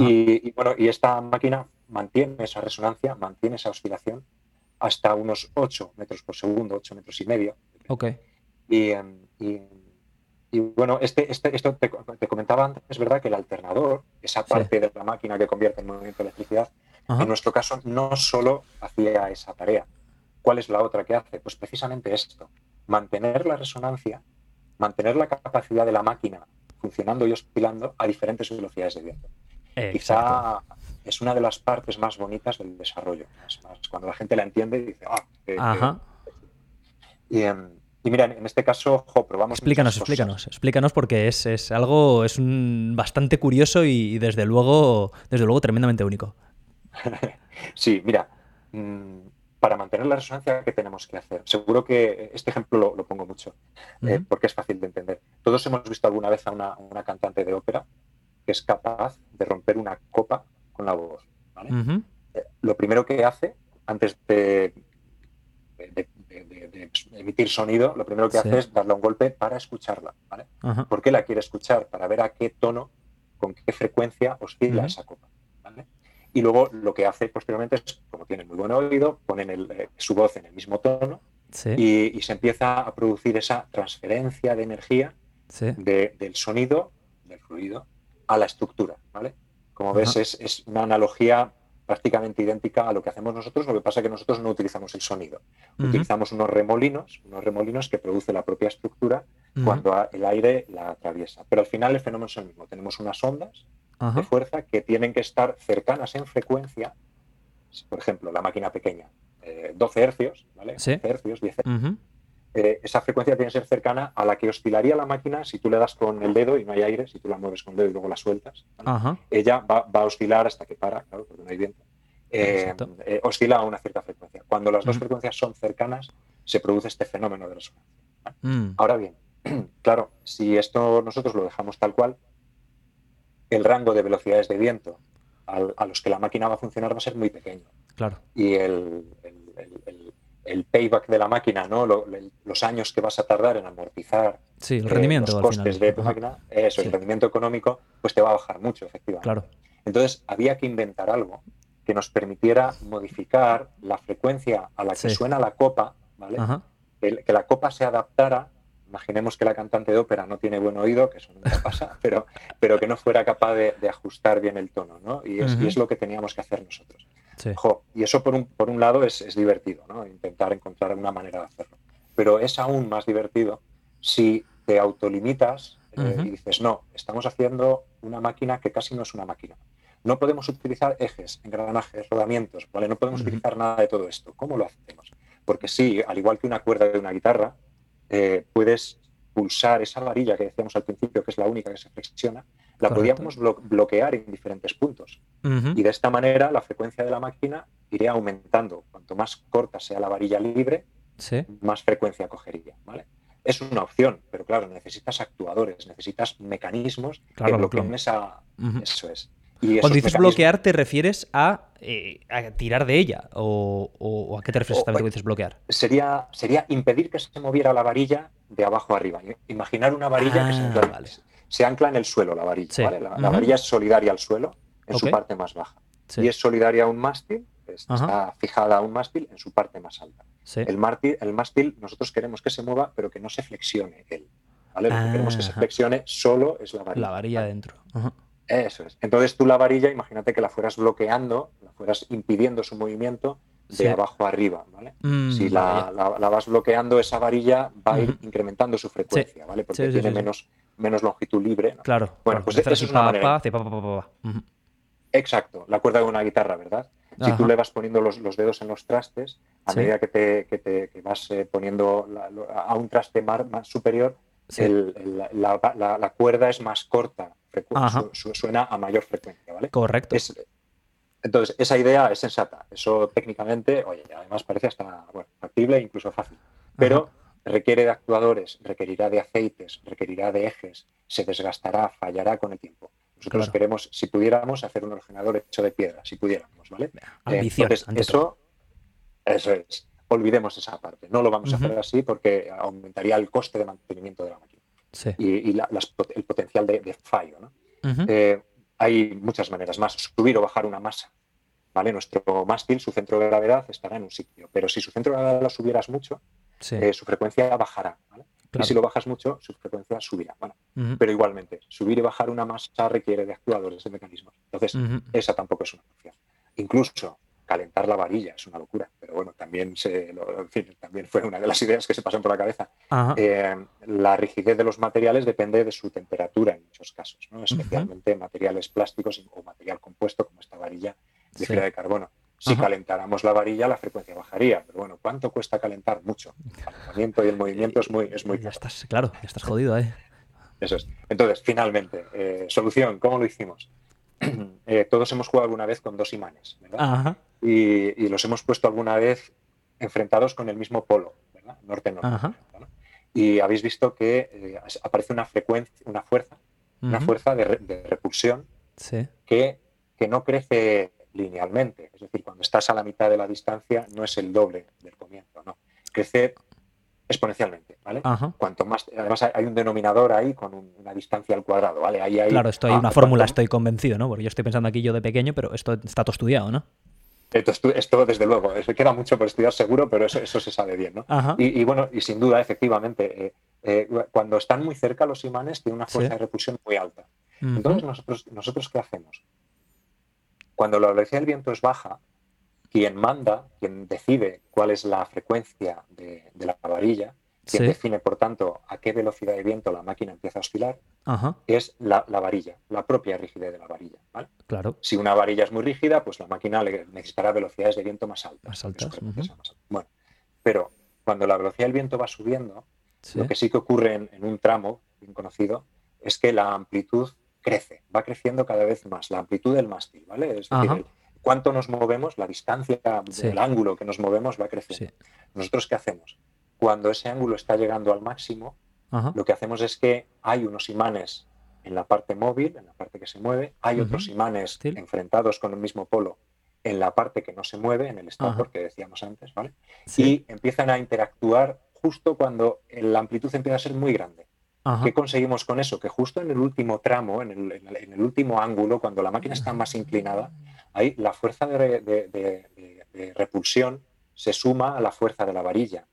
Y, bueno, y esta máquina mantiene esa resonancia, mantiene esa oscilación hasta unos 8 metros por segundo, 8 metros y medio. Y, em, bueno, este, este, esto te, comentaba antes, es verdad que el alternador, esa parte de la máquina que convierte en movimiento electricidad, en nuestro caso no solo hacía esa tarea. ¿Cuál es la otra que hace? Pues precisamente esto, mantener la resonancia, mantener la capacidad de la máquina funcionando y oscilando a diferentes velocidades de viento. Quizá es una de las partes más bonitas del desarrollo. cuando la gente la entiende y dice, ah, em, y, mira, en este caso, probamos. Explícanos, explícanos, explícanos porque es, es, algo, es un bastante curioso y, desde luego, desde luego tremendamente único. sí, mira, mm, para mantener la resonancia, ¿qué tenemos que hacer? Seguro que este ejemplo lo, pongo mucho, eh, porque es fácil de entender. Todos hemos visto alguna vez a una cantante de ópera que es capaz de romper una copa con la voz. Eh, lo primero que hace, antes de, emitir sonido, lo primero que hace es darle un golpe para escucharla. ¿vale? ¿Por qué la quiere escuchar? Para ver a qué tono, con qué frecuencia oscila esa copa. ¿vale? Y luego lo que hace posteriormente es, como tiene muy buen oído, ponen eh, su voz en el mismo tono y, se empieza a producir esa transferencia de energía del sonido, del fluido, a la estructura. ¿vale? Como ves, es, es, una analogía prácticamente idéntica a lo que hacemos nosotros, lo que pasa es que nosotros no utilizamos el sonido. Utilizamos unos remolinos, unos remolinos que produce la propia estructura cuando el aire la atraviesa. Pero al final el fenómeno es el mismo. Tenemos unas ondas de fuerza que tienen que estar cercanas en frecuencia. Por ejemplo, la máquina pequeña, 12 eh, hercios, ¿vale? 12 hercios, 10 hercios. Eh, esa frecuencia tiene que ser cercana a la que oscilaría la máquina si tú le das con el dedo y no hay aire, si tú la mueves con el dedo y luego la sueltas. Ella va, a oscilar hasta que para, claro, porque no hay viento. Eh, eh, oscila a una cierta frecuencia. Cuando las dos frecuencias son cercanas, se produce este fenómeno de resonancia. Mm. Ahora bien, claro, si esto nosotros lo dejamos tal cual, el rango de velocidades de viento a los que la máquina va a funcionar va a ser muy pequeño. Claro. Y el, el payback de la máquina, ¿no? los años que vas a tardar en amortizar sí, el rendimiento, los costes de tu máquina, eso, el rendimiento económico, pues te va a bajar mucho, efectivamente. Claro. Entonces, había que inventar algo que nos permitiera modificar la frecuencia a la que suena la copa, ¿vale? que la copa se adaptara imaginemos que la cantante de ópera no tiene buen oído, que eso nunca pasa, pero, pero que no fuera capaz de, ajustar bien el tono, ¿no? Y es, y es, lo que teníamos que hacer nosotros y eso por un, por un lado es, es, divertido, ¿no? intentar encontrar una manera de hacerlo. Pero es aún más divertido si te autolimitas eh, y dices, no, estamos haciendo una máquina que casi no es una máquina. No podemos utilizar ejes, engranajes, rodamientos, ¿vale? No podemos utilizar nada de todo esto. ¿Cómo lo hacemos? Porque sí, al igual que una cuerda de una guitarra, eh, puedes pulsar esa varilla que decíamos al principio, que es la única que se flexiona, la podíamos bloquear en diferentes puntos. Y de esta manera la frecuencia de la máquina iría aumentando. Cuanto más corta sea la varilla libre, más frecuencia cogería. ¿vale? Es una opción, pero claro, necesitas actuadores, necesitas mecanismos que bloqueen esa... Eso es. Cuando dices bloquear, ¿te refieres eh, a, tirar de ella? ¿O, a qué te refieres cuando dices bloquear? Sería, sería impedir que se moviera la varilla de abajo arriba. Imaginar una varilla que se, ah, se ancla en el suelo la varilla. La, varilla es solidaria al suelo en su parte más baja. Y es solidaria a un mástil, está fijada a un mástil en su parte más alta. El, mástil, el mástil nosotros queremos que se mueva, pero que no se flexione él. Lo que queremos que se flexione solo es la varilla. La varilla dentro. Eso es. Entonces tú la varilla, imagínate que la fueras bloqueando, la fueras impidiendo su movimiento de abajo arriba, ¿vale? Mm, si la, vas bloqueando, esa varilla va a ir incrementando su frecuencia, ¿vale? Porque tiene menos, menos longitud libre. Claro. Bueno, pues eso es una manera. Exacto, la cuerda de una guitarra, ¿verdad? Si tú le vas poniendo los, dedos en los trastes, a medida que te, vas eh, poniendo a un traste más, más superior, la, cuerda es más corta, suena a mayor frecuencia, ¿vale? Correcto. entonces, esa idea es sensata. Eso técnicamente, oye, además parece hasta factible e incluso fácil. Pero requiere de actuadores, requerirá de aceites, requerirá de ejes, se desgastará, fallará con el tiempo. Nosotros queremos, si pudiéramos, hacer un ordenador hecho de piedra, si pudiéramos, ¿vale? Entonces, eso, eso es. Olvidemos esa parte. No lo vamos a hacer así porque aumentaría el coste de mantenimiento de la máquina y, el potencial de, fallo. ¿no? Eh, hay muchas maneras más. Subir o bajar una masa. ¿vale? Nuestro mástil, su centro de gravedad estará en un sitio, pero si su centro de gravedad lo subieras mucho, eh, su frecuencia bajará. Y si lo bajas mucho, su frecuencia subirá. Pero igualmente, subir y bajar una masa requiere de actuadores, de mecanismos. Entonces, esa tampoco es una opción. Incluso calentar la varilla es una locura, pero bueno, también, se, también fue una de las ideas que se pasan por la cabeza. Eh, la rigidez de los materiales depende de su temperatura en muchos casos, especialmente materiales plásticos o material compuesto como esta varilla de fibra de carbono. Si calentáramos la varilla, la frecuencia bajaría. Pero bueno, ¿cuánto cuesta calentar? Mucho. El calentamiento y el movimiento es muy, es muy ya estás, claro, ya estás jodido, ¿eh? Eso es. Entonces, finalmente, eh, solución, ¿cómo lo hicimos? Eh, todos hemos jugado alguna vez con dos imanes, ¿verdad? Y, los hemos puesto alguna vez enfrentados con el mismo polo, ¿verdad? Norte-norte. Y habéis visto que eh, aparece una frecuencia, una fuerza, una fuerza de, repulsión que, que no crece linealmente. Es decir, cuando estás a la mitad de la distancia no es el doble del comienzo, no. Crece exponencialmente, ¿vale? Cuanto más, además hay un denominador ahí con una distancia al cuadrado, ¿vale? Ahí claro, esto hay ah, una fórmula, estoy convencido, ¿no? Porque yo estoy pensando aquí yo de pequeño, pero esto está todo estudiado, ¿no? Esto, desde luego, se queda mucho por estudiar seguro, pero eso, eso se sabe bien, ¿no? Y, bueno, y sin duda, efectivamente, eh, eh, cuando están muy cerca los imanes tienen una fuerza de repulsión muy alta. Entonces, nosotros, ¿nosotros qué hacemos? Cuando la velocidad del viento es baja, quien manda, quien decide cuál es la frecuencia de, la varilla, quien define, por tanto, a qué velocidad de viento la máquina empieza a oscilar, es la, varilla, la propia rigidez de la varilla. Claro. Si una varilla es muy rígida, pues la máquina necesitará velocidades de viento más altas. Más altas. Bueno, pero cuando la velocidad del viento va subiendo, lo que sí que ocurre en, un tramo bien conocido es que la amplitud crece, va creciendo cada vez más, la amplitud del mástil, ¿vale? Es decir, cuánto nos movemos, la distancia del ángulo que nos movemos va creciendo. ¿Nosotros qué hacemos? Cuando ese ángulo está llegando al máximo, lo que hacemos es que hay unos imanes en la parte móvil, en la parte que se mueve, hay otros imanes enfrentados con el mismo polo en la parte que no se mueve, en el estator que decíamos antes, ¿vale? Y empiezan a interactuar justo cuando la amplitud empieza a ser muy grande. ¿Qué conseguimos con eso? Que justo en el último tramo, en el, último ángulo, cuando la máquina está más inclinada, ahí la fuerza de, repulsión se suma a la fuerza de la varilla.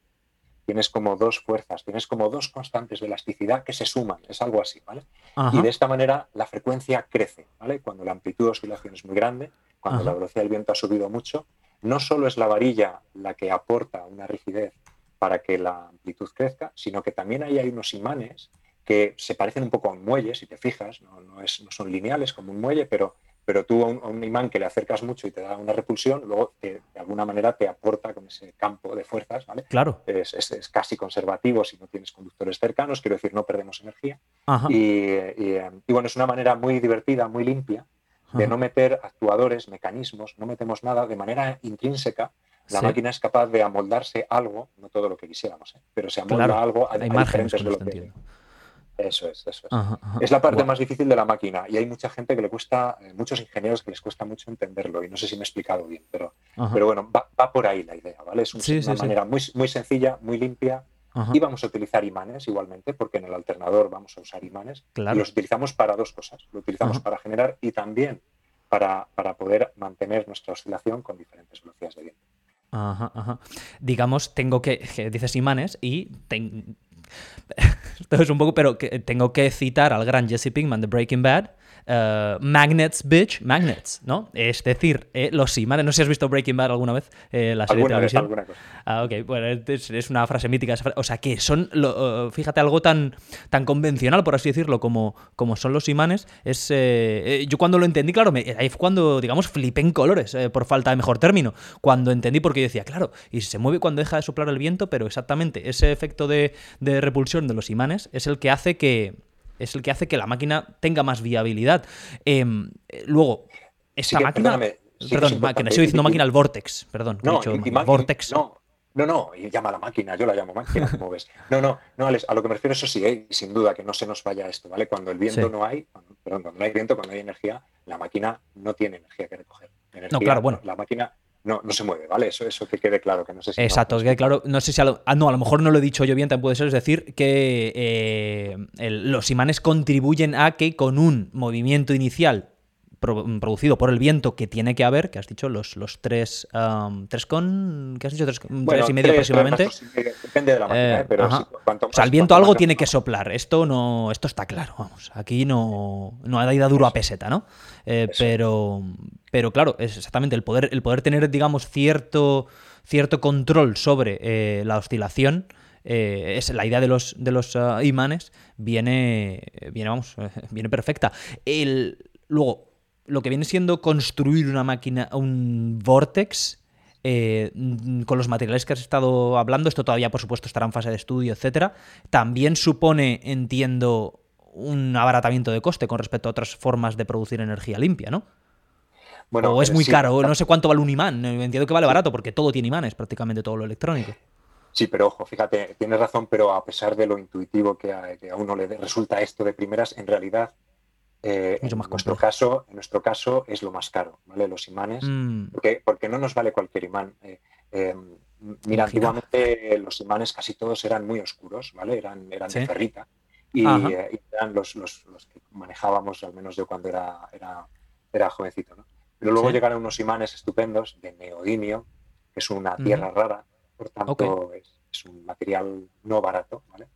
Tienes como dos fuerzas, tienes como dos constantes de elasticidad que se suman, es algo así, ¿vale? Y de esta manera la frecuencia crece, ¿vale? Cuando la amplitud de oscilación es muy grande, cuando la velocidad del viento ha subido mucho, no solo es la varilla la que aporta una rigidez para que la amplitud crezca, sino que también ahí hay unos imanes que se parecen un poco a un muelle, si te fijas, no, no, es, no son lineales como un muelle, pero, pero tú a un, imán que le acercas mucho y te da una repulsión, luego de alguna manera te aporta con ese campo de fuerzas, ¿vale? Claro. Es, es, casi conservativo si no tienes conductores cercanos, quiero decir, no perdemos energía. Y, y, bueno, es una manera muy divertida, muy limpia, de no meter actuadores, mecanismos, no metemos nada de manera intrínseca. La máquina es capaz de amoldarse algo, no todo lo que quisiéramos, ¿eh? pero se amolda algo a, Hay diferentes velocidades. Eso es, eso es. Es la parte más difícil de la máquina y hay mucha gente que le cuesta, eh, muchos ingenieros que les cuesta mucho entenderlo y no sé si me he explicado bien, pero, pero bueno, va, por ahí la idea, ¿vale? Es una manera muy, muy sencilla, muy limpia y vamos a utilizar imanes igualmente porque en el alternador vamos a usar imanes y los utilizamos para dos cosas. Lo utilizamos para generar y también para, para poder mantener nuestra oscilación con diferentes velocidades de viento. Ajá, ajá. Digamos, tengo que, dices imanes y esto es un poco, pero que tengo que citar al gran Jesse Pinkman de Breaking Bad, eh, magnets, bitch, magnets, ¿no? Es decir, eh, los imanes. No sé si has visto Breaking Bad alguna vez, eh, la serie de televisión. Ah, ok, bueno, es, una frase mítica. O sea, que son, fíjate, algo tan, tan convencional, por así decirlo, como, como son los imanes. Es, yo cuando lo entendí, claro, ahí fue cuando, digamos, flipé en colores, por falta de mejor término. Cuando entendí, porque yo decía, claro, y se mueve cuando deja de soplar el viento, pero exactamente ese efecto de repulsión de los imanes es el que hace que es el que hace que la máquina tenga más viabilidad. Em, luego, esta máquina... perdón, máquina, sigo diciendo máquina al Vortex, perdón. No, Vortex. No, no, no, llama a la máquina, yo la llamo máquina, como ves. No, no, no, Alex, a lo que me refiero, eso sí, ¿eh? sin duda, que no se nos vaya esto, ¿vale? Cuando el viento no hay, perdón, cuando no hay viento, cuando hay energía, la máquina no tiene energía que recoger. no, claro, bueno. La máquina no, no se mueve, ¿vale? Eso, eso que quede claro, que no sé si Exacto, que quede claro. No sé si a lo, ah, no, a lo mejor no lo he dicho yo bien, también puede ser, es decir, que eh, los imanes contribuyen a que con un movimiento inicial producido por el viento que tiene que haber, que has dicho los, los tres, tres con, ¿qué has dicho? Tres, y medio aproximadamente. depende de la máquina, eh, pero O sea, el viento algo tiene que soplar. Esto no, esto está claro, vamos. Aquí no, no ha ido duro a peseta, ¿no? Eh, pero, pero claro, es exactamente el poder, el poder tener, digamos, cierto, cierto control sobre eh, la oscilación. es la idea de los, de los ah, imanes viene, viene, vamos, viene perfecta. El, luego, lo que viene siendo construir una máquina, un vortex, eh, con los materiales que has estado hablando, esto todavía por supuesto estará en fase de estudio, etcétera, también supone, entiendo, un abaratamiento de coste con respecto a otras formas de producir energía limpia, ¿no? Bueno, o es muy caro, no sé cuánto vale un imán, entiendo que vale barato porque todo tiene imanes, prácticamente todo lo electrónico. Sí, pero ojo, fíjate, tienes razón, pero a pesar de lo intuitivo que a, que a uno le resulta esto de primeras, en realidad Eh, en, nuestro caso, en nuestro caso es lo más caro, ¿vale? Los imanes, mm. porque, porque, no nos vale cualquier imán. Eh, em, mira, antiguamente los imanes casi todos eran muy oscuros, ¿vale? Eran, eran de ferrita y, eran los, los, los, que manejábamos, al menos yo cuando era, era, era jovencito, ¿no? Pero luego llegaron unos imanes estupendos de neodimio, que es una tierra rara, por tanto es, un material no barato, ¿vale?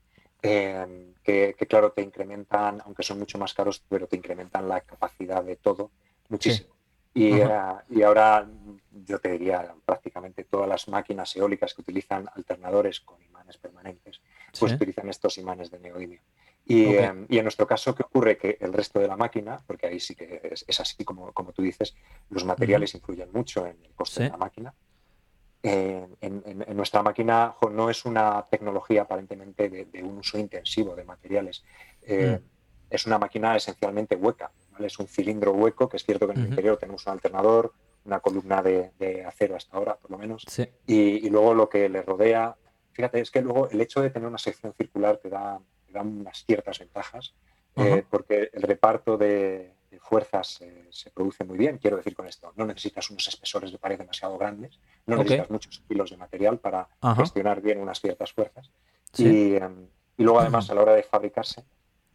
Em, que, claro, te incrementan, aunque son mucho más caros, pero te incrementan la capacidad de todo muchísimo. Y, eh, y, ahora yo te diría prácticamente todas las máquinas eólicas que utilizan alternadores con imanes permanentes, pues utilizan estos imanes de neodimio. Em, y, en nuestro caso, ¿qué ocurre? Que el resto de la máquina, porque ahí sí que es, así como, como, tú dices, los materiales influyen mucho en el coste de la máquina. En, nuestra máquina no es una tecnología aparentemente de, un uso intensivo de materiales. Eh, mm. Es una máquina esencialmente hueca. Es un cilindro hueco, que es cierto que en el interior tenemos un alternador, una columna de, acero hasta ahora, por lo menos. Y, y, luego lo que le rodea. Fíjate, es que luego el hecho de tener una sección circular te da dan unas ciertas ventajas, eh, porque el reparto de, fuerzas eh, se produce muy bien. Quiero decir con esto, no necesitas unos espesores de pared demasiado grandes, no necesitas muchos kilos de material para gestionar bien unas ciertas fuerzas. Em, y, luego además a la hora de fabricarse,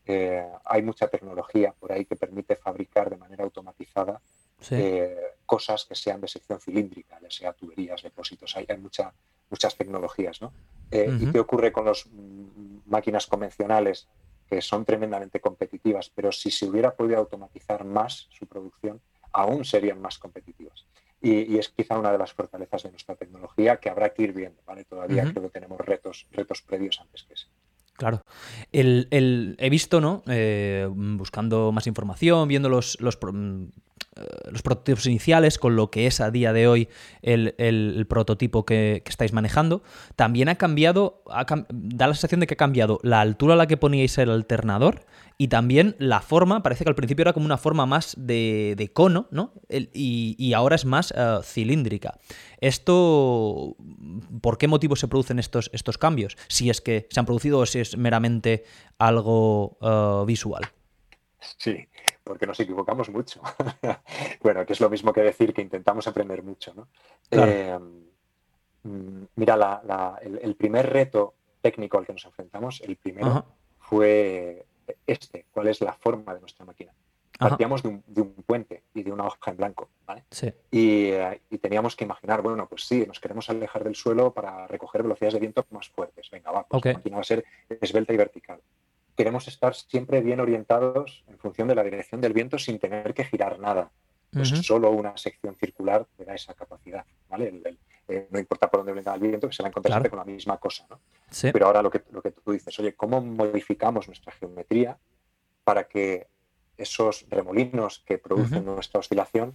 eh, hay mucha tecnología por ahí que permite fabricar de manera automatizada cosas que sean de sección cilíndrica, ya sea tuberías, depósitos, hay, hay mucha, muchas tecnologías. ¿no? ¿Y qué ocurre con las mm, máquinas convencionales que son tremendamente competitivas, pero si se hubiera podido automatizar más su producción, aún serían más competitivas. Y, es quizá una de las fortalezas de nuestra tecnología que habrá que ir viendo. ¿vale? Todavía creo que tenemos retos, retos previos antes que ese. Claro. El, he visto, ¿no? Eh, buscando más información, viendo los, los, los prototipos iniciales con lo que es a día de hoy el, prototipo que, estáis manejando, también ha cambiado, da la sensación de que ha cambiado la altura a la que poníais el alternador y también la forma, parece que al principio era como una forma más de, cono, ¿no? y, ahora es más eh, cilíndrica. Esto, ¿por qué motivo se producen estos, estos cambios? Si es que se han producido o si es meramente algo eh, visual. Sí, porque nos equivocamos mucho. bueno, que es lo mismo que decir que intentamos aprender mucho. ¿no? Eh, mm, mira, el, primer reto técnico al que nos enfrentamos, el primero, fue este, cuál es la forma de nuestra máquina. Partíamos de un, puente y de una hoja en blanco, ¿vale? Sí. Eh, y, teníamos que imaginar, bueno, pues sí, nos queremos alejar del suelo para recoger velocidades de viento más fuertes. Venga, va, pues la máquina va a ser esbelta y vertical queremos estar siempre bien orientados en función de la dirección del viento sin tener que girar nada. Pues solo una sección circular te da esa capacidad. ¿vale? Eh, no importa por dónde venga el viento, que se va a encontrar con la misma cosa. ¿no? Pero ahora lo que, lo que tú dices, oye, ¿cómo modificamos nuestra geometría para que esos remolinos que producen nuestra oscilación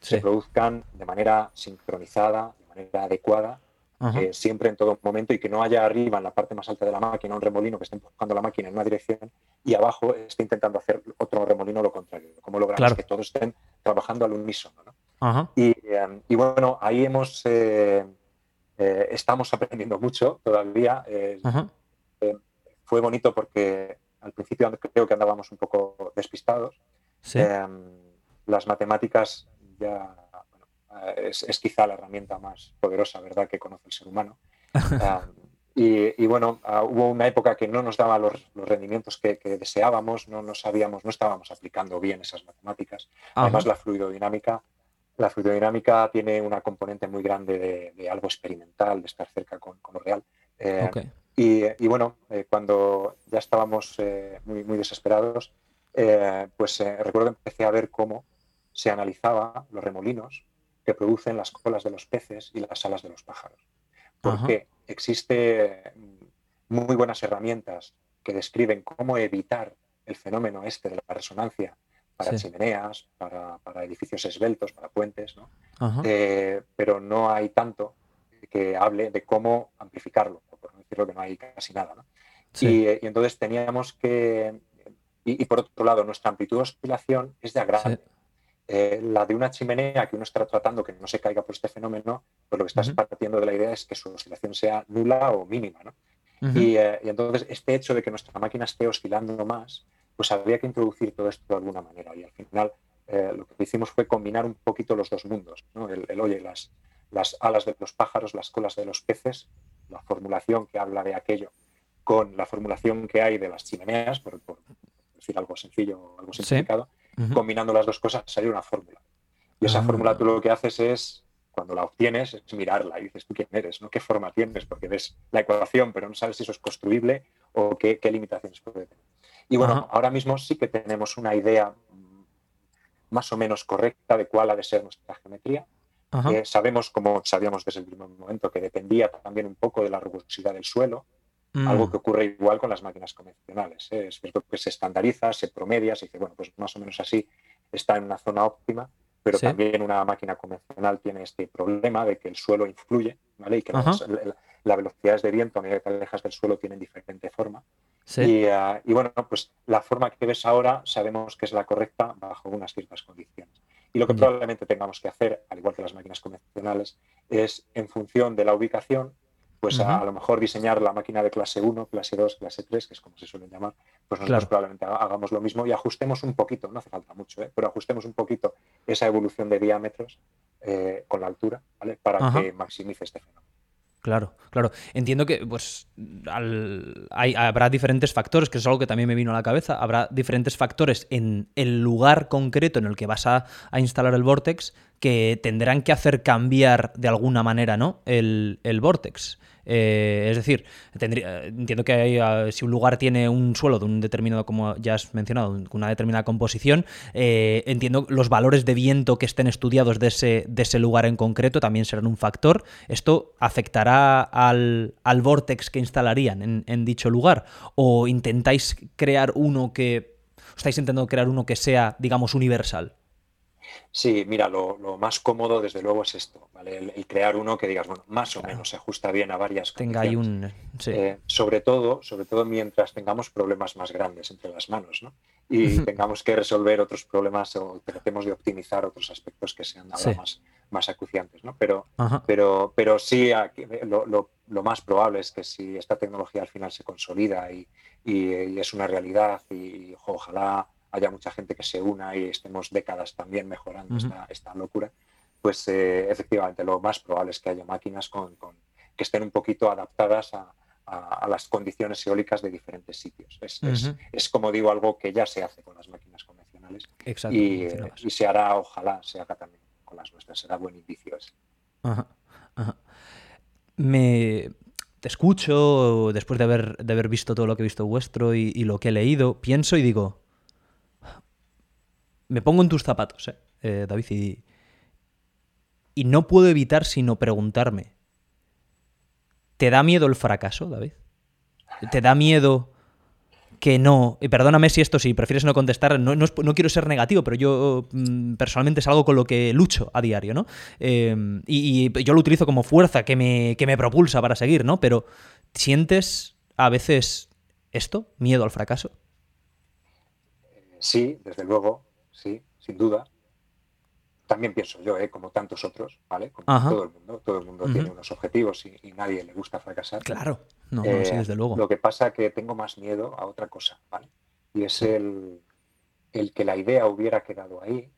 se produzcan de manera sincronizada, de manera adecuada eh, siempre en todo momento y que no haya arriba en la parte más alta de la máquina un remolino que esté empujando la máquina en una dirección y abajo esté intentando hacer otro remolino lo contrario. ¿Cómo logramos que todos estén trabajando al unísono? Em, y, bueno, ahí hemos eh, eh, estamos aprendiendo mucho todavía. fue bonito porque al principio creo que andábamos un poco despistados. Em, las matemáticas ya es, quizá la herramienta más poderosa, ¿verdad?, que conoce el ser humano. Ah, y, bueno, ah, hubo una época que no nos daba los, rendimientos que, deseábamos, no, no sabíamos, no estábamos aplicando bien esas matemáticas. Además, la fluidodinámica, la fluidodinámica tiene una componente muy grande de, algo experimental, de estar cerca con, lo real. Eh, y, bueno, eh, cuando ya estábamos eh, muy, muy desesperados, pues recuerdo que empecé a ver cómo se analizaba los remolinos que producen las colas de los peces y las alas de los pájaros. Porque existe muy buenas herramientas que describen cómo evitar el fenómeno este de la resonancia para chimeneas, para, edificios esbeltos, para puentes, ¿no? Eh, pero no hay tanto que hable de cómo amplificarlo, por no decirlo que no hay casi nada. Y, entonces teníamos que, y, por otro lado, nuestra amplitud de oscilación es de agrado. Eh, la de una chimenea que uno está tratando que no se caiga por este fenómeno, pues lo que estás partiendo de la idea es que su oscilación sea nula o mínima. ¿no? Eh, y, entonces este hecho de que nuestra máquina esté oscilando más pues había que introducir todo esto de alguna manera. Y al final eh, lo que hicimos fue combinar un poquito los dos mundos, ¿no? el, oye, las, las alas de los pájaros, las colas de los peces, la formulación que habla de aquello, con la formulación que hay de las chimeneas, por, decir algo sencillo, algo simplificado, combinando las dos cosas sale una fórmula. Y esa ah. fórmula tú lo que haces es, cuando la obtienes, es mirarla y dices tú quién eres, ¿no? ¿Qué forma tienes? Porque ves la ecuación, pero no sabes si eso es construible o qué, limitaciones puede tener. Y bueno, ahora mismo sí que tenemos una idea más o menos correcta de cuál ha de ser nuestra geometría. Eh, sabemos, como sabíamos desde el primer momento, que dependía también un poco de la rugosidad del suelo, algo mm. que ocurre igual con las máquinas convencionales. ¿eh? Es cierto que se estandariza, se promedia, se dice, bueno, pues más o menos así está en una zona óptima, pero también una máquina convencional tiene este problema de que el suelo influye, ¿vale? Y que las, velocidades de viento a medida que te alejas del suelo tienen diferente forma. Ah, y, bueno, pues la forma que ves ahora sabemos que es la correcta bajo unas ciertas condiciones. Y lo que probablemente tengamos que hacer, al igual que las máquinas convencionales, es en función de la ubicación, pues a, lo mejor diseñar la máquina de clase 1, clase 2, clase 3, que es como se suelen llamar, pues nosotros probablemente hagamos lo mismo y ajustemos un poquito, no hace falta mucho, ¿eh? pero ajustemos un poquito esa evolución de diámetros eh, con la altura, ¿vale? Para que maximice este fenómeno. Claro, claro. Entiendo que pues hay, habrá diferentes factores, que es algo que también me vino a la cabeza. Habrá diferentes factores en el lugar concreto en el que vas a, a instalar el Vortex que tendrán que hacer cambiar de alguna manera ¿no? el, el Vortex. Eh, es decir, entiendo que ah, si un lugar tiene un suelo de un determinado, como ya has mencionado, una determinada composición, eh, entiendo los valores de viento que estén estudiados de ese, de ese lugar en concreto también serán un factor. ¿Esto afectará al, al vortex que instalarían en, en dicho lugar? ¿O intentáis crear uno que... ¿Estáis intentando crear uno que sea, digamos, universal? Sí, mira, lo, más cómodo desde luego es esto, ¿vale? El, crear uno que digas, bueno, más o menos se ajusta bien a varias Tenga ahí un... Eh, sobre todo, sobre todo mientras tengamos problemas más grandes entre las manos, ¿no? Y tengamos que resolver otros problemas o tratemos de optimizar otros aspectos que sean ahora más, más acuciantes, ¿no? Pero, pero, pero sí, lo, más probable es que si esta tecnología al final se consolida y, es una realidad y ojalá haya mucha gente que se una y estemos décadas también mejorando esta, locura, pues eh, efectivamente lo más probable es que haya máquinas con, que estén un poquito adaptadas a, las condiciones eólicas de diferentes sitios. Es, como digo, algo que ya se hace con las máquinas convencionales y, y, se hará, ojalá se haga también con las nuestras. Será buen indicio ese. Me, te escucho después de haber, de haber visto todo lo que he visto vuestro y, lo que he leído, pienso y digo, me pongo en tus zapatos, ¿eh? eh David, y, y no puedo evitar sino preguntarme, ¿te da miedo el fracaso, David? ¿Te da miedo que no, y perdóname si esto, si prefieres no contestar, no, quiero ser negativo, pero yo mm, personalmente es algo con lo que lucho a diario, ¿no? Em, y, y, yo lo utilizo como fuerza que me, que me propulsa para seguir, ¿no? Pero ¿sientes a veces esto, miedo al fracaso? Sí, desde luego sí, sin duda. También pienso yo, ¿eh? como tantos otros, ¿vale? Como todo el mundo, todo el mundo tiene unos objetivos y, nadie le gusta fracasar. Claro, no, no sí, desde luego. Lo que pasa es que tengo más miedo a otra cosa, ¿vale? Y es el, el que la idea hubiera quedado ahí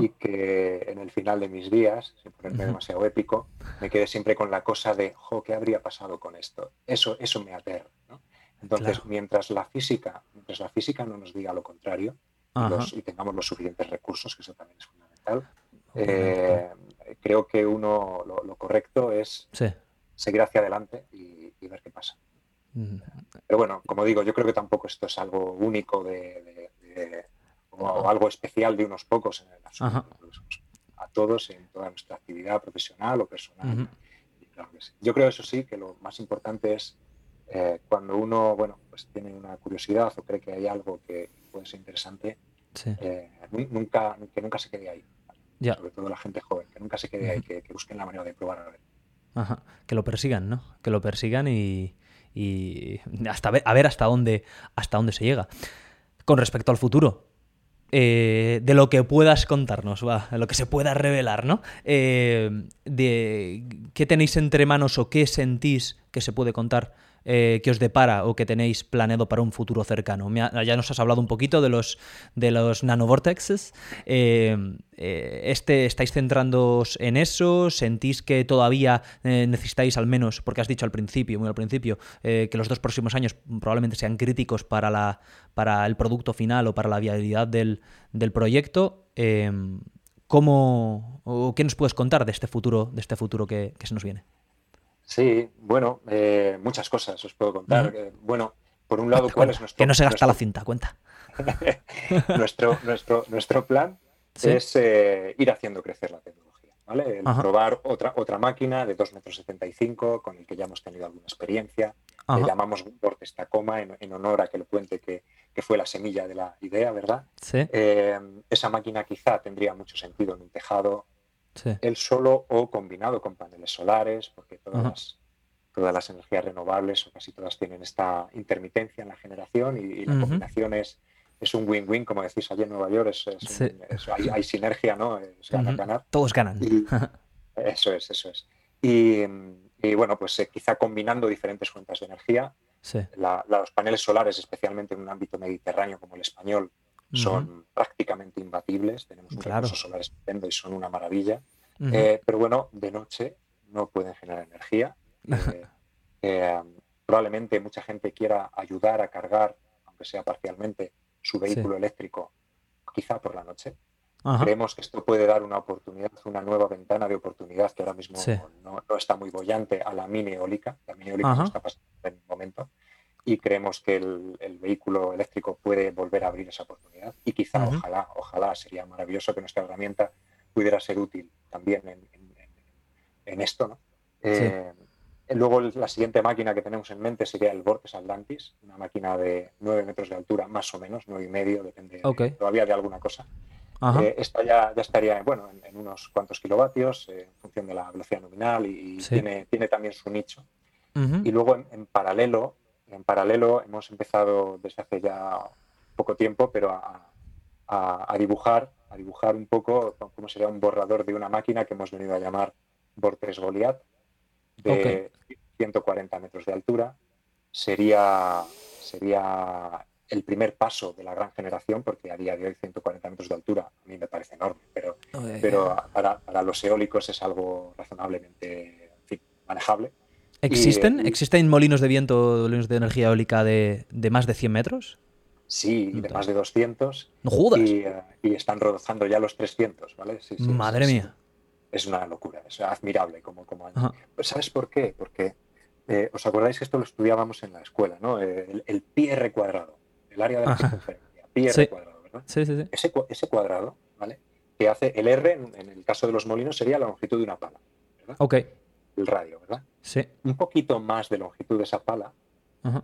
y que en el final de mis días, sin ponerme demasiado épico, me quede siempre con la cosa de, jo, ¿qué habría pasado con esto? Eso, eso me aterra, ¿no? Entonces, mientras la física, mientras la física no nos diga lo contrario, y, tengamos los suficientes recursos, que eso también es fundamental. Eh, creo que uno lo, correcto es seguir hacia adelante y, ver qué pasa. Pero bueno, como digo, yo creo que tampoco esto es algo único de, o algo especial de unos pocos en el absoluto. A todos en toda nuestra actividad profesional o personal. Yo creo eso sí que lo más importante es eh, cuando uno bueno pues tiene una curiosidad o cree que hay algo que puede ser interesante, eh, nunca, que nunca se quede ahí. Sobre todo la gente joven, que nunca se quede ahí, que, busquen la manera de probar a ver. Que lo persigan, ¿no? Que lo persigan y, hasta ver, a ver hasta dónde, hasta dónde se llega. Con respecto al futuro, eh, de lo que puedas contarnos, va, de lo que se pueda revelar, ¿no? Eh, de qué tenéis entre manos o qué sentís que se puede contar eh, que os depara o que tenéis planeado para un futuro cercano? ya nos has hablado un poquito de los, de los nanovortexes. Eh, eh, este, ¿Estáis centrándoos en eso? ¿Sentís que todavía necesitáis al menos, porque has dicho al principio, muy al principio, que los dos próximos años probablemente sean críticos para, la, para el producto final o para la viabilidad del, del proyecto? ¿Cómo o qué nos puedes contar de este futuro, de este futuro que, se nos viene? Sí, bueno, eh, muchas cosas os puedo contar. Eh, bueno, por un lado, ¿cuál es nuestro Que no se gasta la cinta, cuenta. nuestro, nuestro, nuestro plan es eh, ir haciendo crecer la tecnología, ¿vale? probar otra, otra máquina de 2,75 metros con el que ya hemos tenido alguna experiencia. Le llamamos Vortex Tacoma en, en honor a que lo cuente que que fue la semilla de la idea, ¿verdad? Sí. Eh, esa máquina quizá tendría mucho sentido en un tejado, sí. él solo o combinado con paneles solares, porque todas las, todas las energías renovables o casi todas tienen esta intermitencia en la generación y, la combinación es, es un win-win, como decís allí en Nueva York, es, hay, sinergia, ¿no? Es ganar, ganar. Todos ganan. eso es, eso es. Y, bueno, pues eh, quizá combinando diferentes fuentes de energía, los paneles solares, especialmente en un ámbito mediterráneo como el español, son prácticamente imbatibles. Tenemos un claro. recurso solar estupendo y son una maravilla. Eh, pero bueno, de noche no pueden generar energía. Eh, eh, probablemente mucha gente quiera ayudar a cargar, aunque sea parcialmente, su vehículo eléctrico, quizá por la noche. Creemos que esto puede dar una oportunidad, una nueva ventana de oportunidad que ahora mismo no, está muy bollante a la mini eólica. La mini eólica no está pasando en un momento. Y creemos que el, vehículo eléctrico puede volver a abrir esa oportunidad. Y quizá, ojalá, ojalá sería maravilloso que nuestra herramienta pudiera ser útil también en, esto. ¿no? Eh, luego la siguiente máquina que tenemos en mente sería el Vortex Atlantis, una máquina de 9 metros de altura, más o menos, 9 y medio, depende todavía de alguna cosa. Eh, esta ya, ya, estaría bueno, en, unos cuantos kilovatios eh, en función de la velocidad nominal y, tiene, tiene, también su nicho. Y luego en, paralelo, en paralelo hemos empezado desde hace ya poco tiempo, pero a, a, dibujar, a dibujar un poco cómo sería un borrador de una máquina que hemos venido a llamar Vortex Goliath de 140 metros de altura. Sería, sería el primer paso de la gran generación, porque a día de hoy 140 metros de altura a mí me parece enorme, pero, pero para, para, los eólicos es algo razonablemente manejable. ¿Existen? ¿Existen molinos de viento, molinos de energía eólica de, de más de 100 metros? Sí, de más de 200. ¡No jodas! Y, eh, y, están rozando ya los 300, ¿vale? Sí, Madre mía. Es una locura, es admirable como, como pues, ¿Sabes por qué? Porque eh, os acordáis que esto lo estudiábamos en la escuela, ¿no? El, el pi r cuadrado el área de la circunferencia, pi r cuadrado, ¿verdad? Sí, sí, sí. Ese, ese, cuadrado, ¿vale? Que hace el r, en, el caso de los molinos, sería la longitud de una pala, ¿verdad? Ok. El radio, ¿verdad? Sí. Un poquito más de longitud de esa pala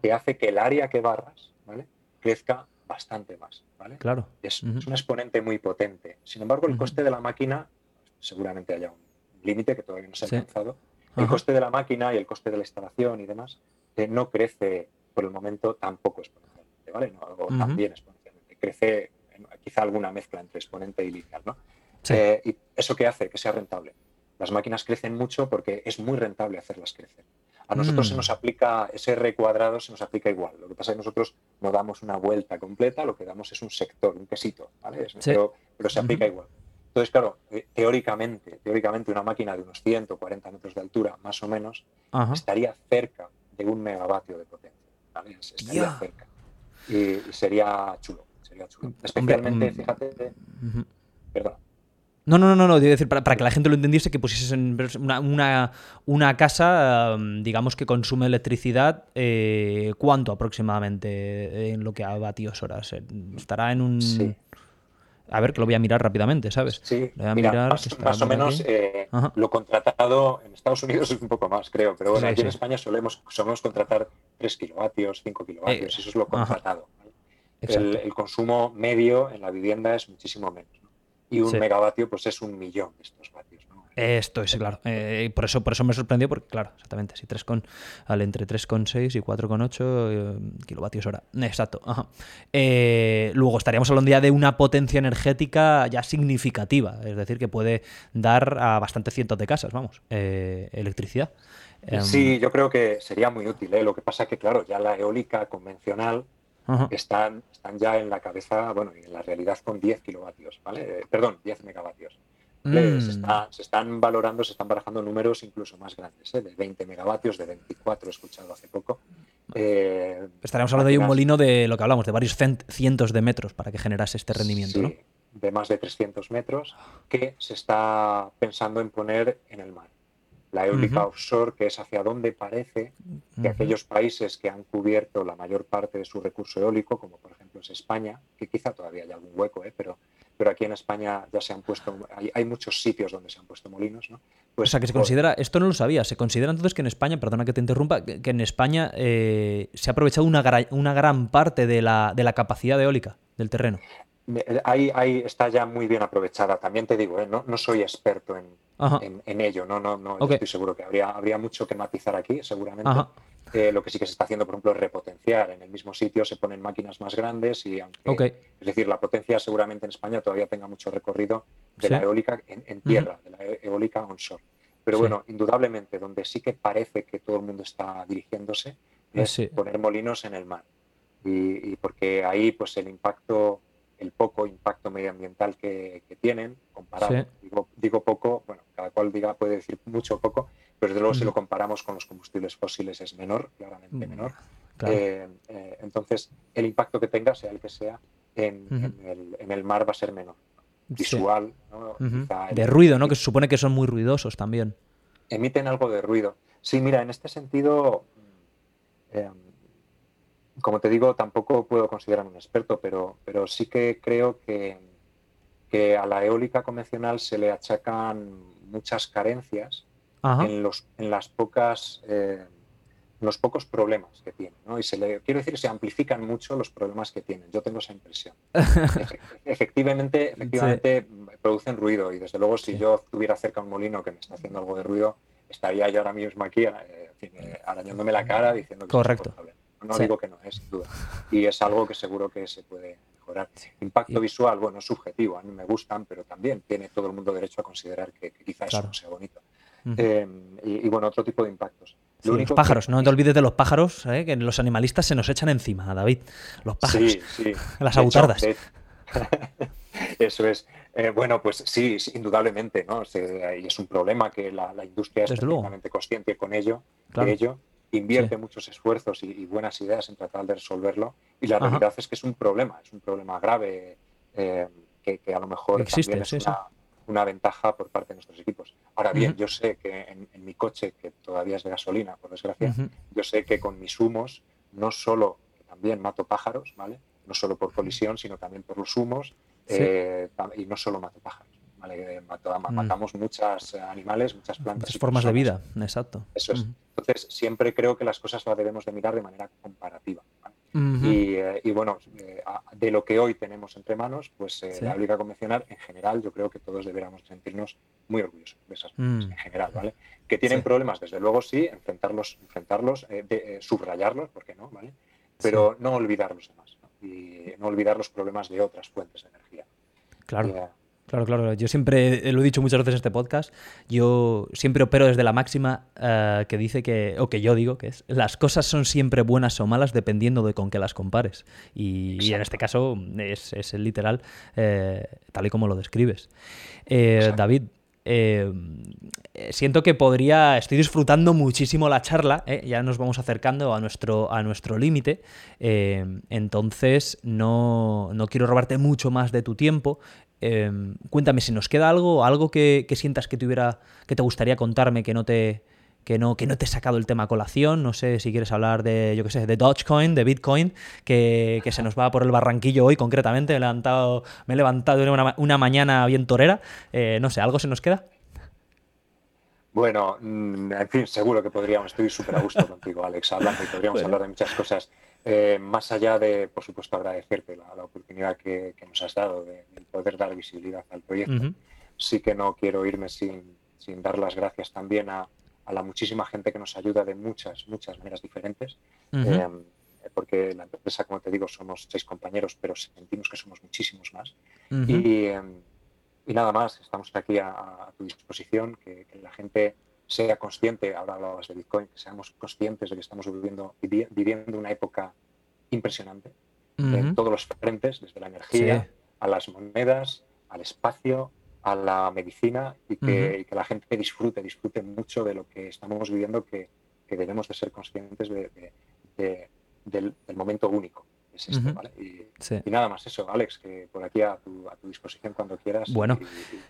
que hace que el área que barras, ¿vale? Crezca bastante más, ¿vale? Claro. Es, un exponente muy potente. Sin embargo, el coste de la máquina, seguramente haya un límite que todavía no se ha alcanzado. El coste de la máquina y el coste de la instalación y demás eh, no crece por el momento tampoco exponencialmente. ¿vale? O también exponencialmente. Crece quizá alguna mezcla entre exponente y lineal, ¿no? Eh, y eso qué hace que sea rentable. Las máquinas crecen mucho porque es muy rentable hacerlas crecer. A nosotros se mm. nos aplica ese R cuadrado, se nos aplica igual. Lo que pasa es que nosotros no damos una vuelta completa, lo que damos es un sector, un quesito, ¿vale? pero, se aplica igual. Entonces, claro, eh, teóricamente, teóricamente una máquina de unos 140 metros de altura, más o menos, estaría cerca de un megavatio de potencia. ¿vale? Estaría cerca y, sería chulo, sería chulo. Especialmente, mm, fíjate, perdón. No, no, no, no, debo decir, para, que la gente lo entendiese, que pusieses en una, una, una casa, digamos, que consume electricidad, eh, ¿cuánto aproximadamente en lo que a vatios horas? ¿Estará en un...? A ver, que lo voy a mirar rápidamente, ¿sabes? Sí, mira, más, o menos eh, lo contratado en Estados Unidos es un poco más, creo, pero bueno, aquí en España solemos, solemos contratar 3 kilovatios, 5 kilovatios, eh, eso es lo contratado. El, consumo medio en la vivienda es muchísimo menos. Y un megavatio pues es un millón de estos vatios. Esto es, claro. Eh, por, eso, por eso me sorprendió, porque, claro, exactamente, si 3 con, al entre 3,6 y 4,8 eh, kilovatios hora. Exacto. Eh, luego estaríamos hablando ya de una potencia energética ya significativa, es decir, que puede dar a bastantes cientos de casas, vamos, electricidad. Sí, yo creo que sería muy útil. Lo que pasa que, claro, ya la eólica convencional están, están ya en la cabeza, bueno, en la realidad con 10 kilovatios, ¿vale? perdón, 10 megavatios. Mm. Se, están valorando, se están barajando números incluso más grandes, ¿eh? de 20 megavatios, de 24, he escuchado hace poco. Eh, Estaremos hablando de un molino de lo que hablamos, de varios cientos de metros para que generase este rendimiento, ¿no? De más de 300 metros, que se está pensando en poner en el mar. La eólica offshore, que es hacia donde parece que aquellos países que han cubierto la mayor parte de su recurso eólico, como por ejemplo es España, que quizá todavía hay algún hueco, ¿eh? pero pero aquí en España ya se han puesto, hay, muchos sitios donde se han puesto molinos, ¿no? Pues, o sea, que se considera, esto no lo sabía, se considera entonces que en España, perdona que te interrumpa, que, en España eh, se ha aprovechado una, una gran parte de la, de la capacidad eólica del terreno. Ahí, ahí, está ya muy bien aprovechada. También te digo, ¿eh? no, no, soy experto en, en, ello, no, no, no estoy seguro que habría, habría mucho que matizar aquí, seguramente. Eh, lo que sí que se está haciendo, por ejemplo, es repotenciar. En el mismo sitio se ponen máquinas más grandes y aunque, es decir, la potencia seguramente en España todavía tenga mucho recorrido de la eólica en, tierra, de la e-, eólica onshore. Pero bueno, indudablemente, donde sí que parece que todo el mundo está dirigiéndose es poner molinos en el mar. Y, porque ahí, pues el impacto, el poco impacto medioambiental que, tienen, comparado, digo, digo, poco, bueno, cada cual diga puede decir mucho o poco, pero desde luego si lo comparamos con los combustibles fósiles es menor, claramente menor. Eh, eh, entonces, el impacto que tenga, sea el que sea, en, el, mar va a ser menor. Visual. de ruido, ¿no? Que se supone que son muy ruidosos también. Emiten algo de ruido. Sí, mira, en este sentido, eh, como te digo, tampoco puedo considerarme un experto, pero, pero sí que creo que, que a la eólica convencional se le achacan muchas carencias en, los, en las pocas eh, los pocos problemas que tiene. ¿no? Y se le, quiero decir, se amplifican mucho los problemas que tienen. Yo tengo esa impresión. efectivamente, efectivamente producen ruido y desde luego si yo tuviera cerca un molino que me está haciendo algo de ruido, estaría yo ahora mismo aquí eh, eh, arañándome la cara diciendo que Correcto. No digo que no, es duda. Y es algo que seguro que se puede mejorar. Impacto visual, bueno, es subjetivo, a mí me gustan, pero también tiene todo el mundo derecho a considerar que, quizás eso no sea bonito. Em, y, bueno, otro tipo de impactos. los pájaros, no te olvides de los pájaros, ¿eh? que los animalistas se nos echan encima, David. Los pájaros. Sí, sí. Las autardas. Eso es. Eh, bueno, pues sí, indudablemente, ¿no? y es un problema que la, industria es perfectamente consciente con ello, de ello, invierte muchos esfuerzos y, buenas ideas en tratar de resolverlo. Y la realidad es que es un problema, es un problema grave eh, que, a lo mejor Existe, también es una, una ventaja por parte de nuestros equipos. Ahora bien, yo sé que en, mi coche, que todavía es de gasolina, por desgracia, yo sé que con mis humos no solo también mato pájaros, ¿vale? No solo por colisión, sino también por los humos eh, y no solo mato pájaros. ¿Vale? Mm. matamos muchos animales, muchas plantas. Muchas formas de vida, exacto. Eso es. Entonces, siempre creo que las cosas las debemos de mirar de manera comparativa. Eh, y, bueno, eh, de lo que hoy tenemos entre manos, pues eh, la eólica convencional, en general, yo creo que todos deberíamos sentirnos muy orgullosos de esas cosas, mm. en general, ¿vale? Que tienen problemas, desde luego sí, enfrentarlos, enfrentarlos subrayarlos, ¿por qué no? ¿vale? Pero no olvidar los demás, y no olvidar los problemas de otras fuentes de energía. Claro. Claro, claro. Yo siempre lo he dicho muchas veces en este podcast. Yo siempre opero desde la máxima eh, que dice que, o que yo digo que es, las cosas son siempre buenas o malas dependiendo de con qué las compares. Y, en este caso es, es el literal, eh, tal y como lo describes. Eh, David, siento que podría, estoy disfrutando muchísimo la charla, ya nos vamos acercando a nuestro, a nuestro límite, entonces no, no, quiero robarte mucho más de tu tiempo, Em, cuéntame si nos queda algo, algo que, sientas que te, que te gustaría contarme que no te, que no, que no te he sacado el tema a colación. No sé si quieres hablar de, yo qué sé, de Dogecoin, de Bitcoin, que, se nos va por el barranquillo hoy concretamente. Me he levantado, me he levantado una, una mañana bien torera. Eh, no sé, ¿algo se nos queda? Bueno, mm, en fin, seguro que podríamos, estoy súper a gusto contigo, Alex, hablando y podríamos hablar de muchas cosas. Eh, más allá de, por supuesto, agradecerte la, oportunidad que, nos has dado de, poder dar visibilidad al proyecto, sí que no quiero irme sin, sin dar las gracias también a, la muchísima gente que nos ayuda de muchas, muchas maneras diferentes. Em, porque la empresa, como te digo, somos seis compañeros, pero sentimos que somos muchísimos más. y, em, y, nada más, estamos aquí a, tu disposición, que, la gente sea consciente, ahora hablabas de Bitcoin, que seamos conscientes de que estamos viviendo, viviendo una época impresionante en todos los frentes, desde la energía a las monedas, al espacio, a la medicina y que, la gente disfrute, disfrute mucho de lo que estamos viviendo, que, debemos de ser conscientes de, del, momento único. Es este, ¿vale? y, nada más eso, Alex, que por aquí a tu, a tu disposición cuando quieras. Bueno.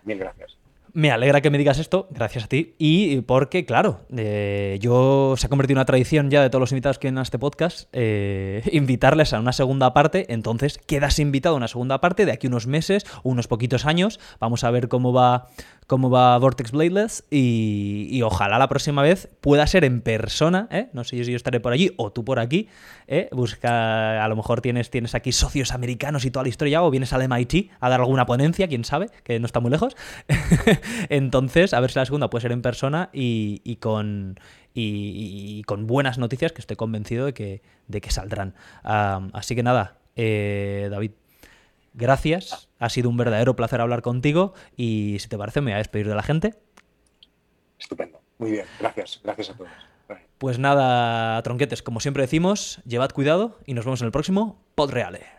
mil gracias. Me alegra que me digas esto, gracias a ti. Y porque, claro, eh, yo se ha convertido en una tradición ya de todos los invitados que vienen a este podcast, eh, invitarles a una segunda parte. Entonces, quedas invitado a una segunda parte de aquí unos meses unos poquitos años. Vamos a ver cómo va cómo va Vortex Bladeless y, ojalá la próxima vez pueda ser en persona, ¿eh? no sé si yo estaré por allí o tú por aquí, ¿eh? busca, a lo mejor tienes, tienes aquí socios americanos y toda la historia o vienes al MIT a dar alguna ponencia, quién sabe, que no está muy lejos. Entonces, a ver si la segunda puede ser en persona y, con... Y, con buenas noticias que estoy convencido de que, de que saldrán. así que nada, eh, David, gracias. Ha sido un verdadero placer hablar contigo y si te parece me voy a despedir de la gente. Estupendo. Muy bien. Gracias. Gracias a todos. Pues nada, tronquetes, como siempre decimos, llevad cuidado y nos vemos en el próximo Pod Reale.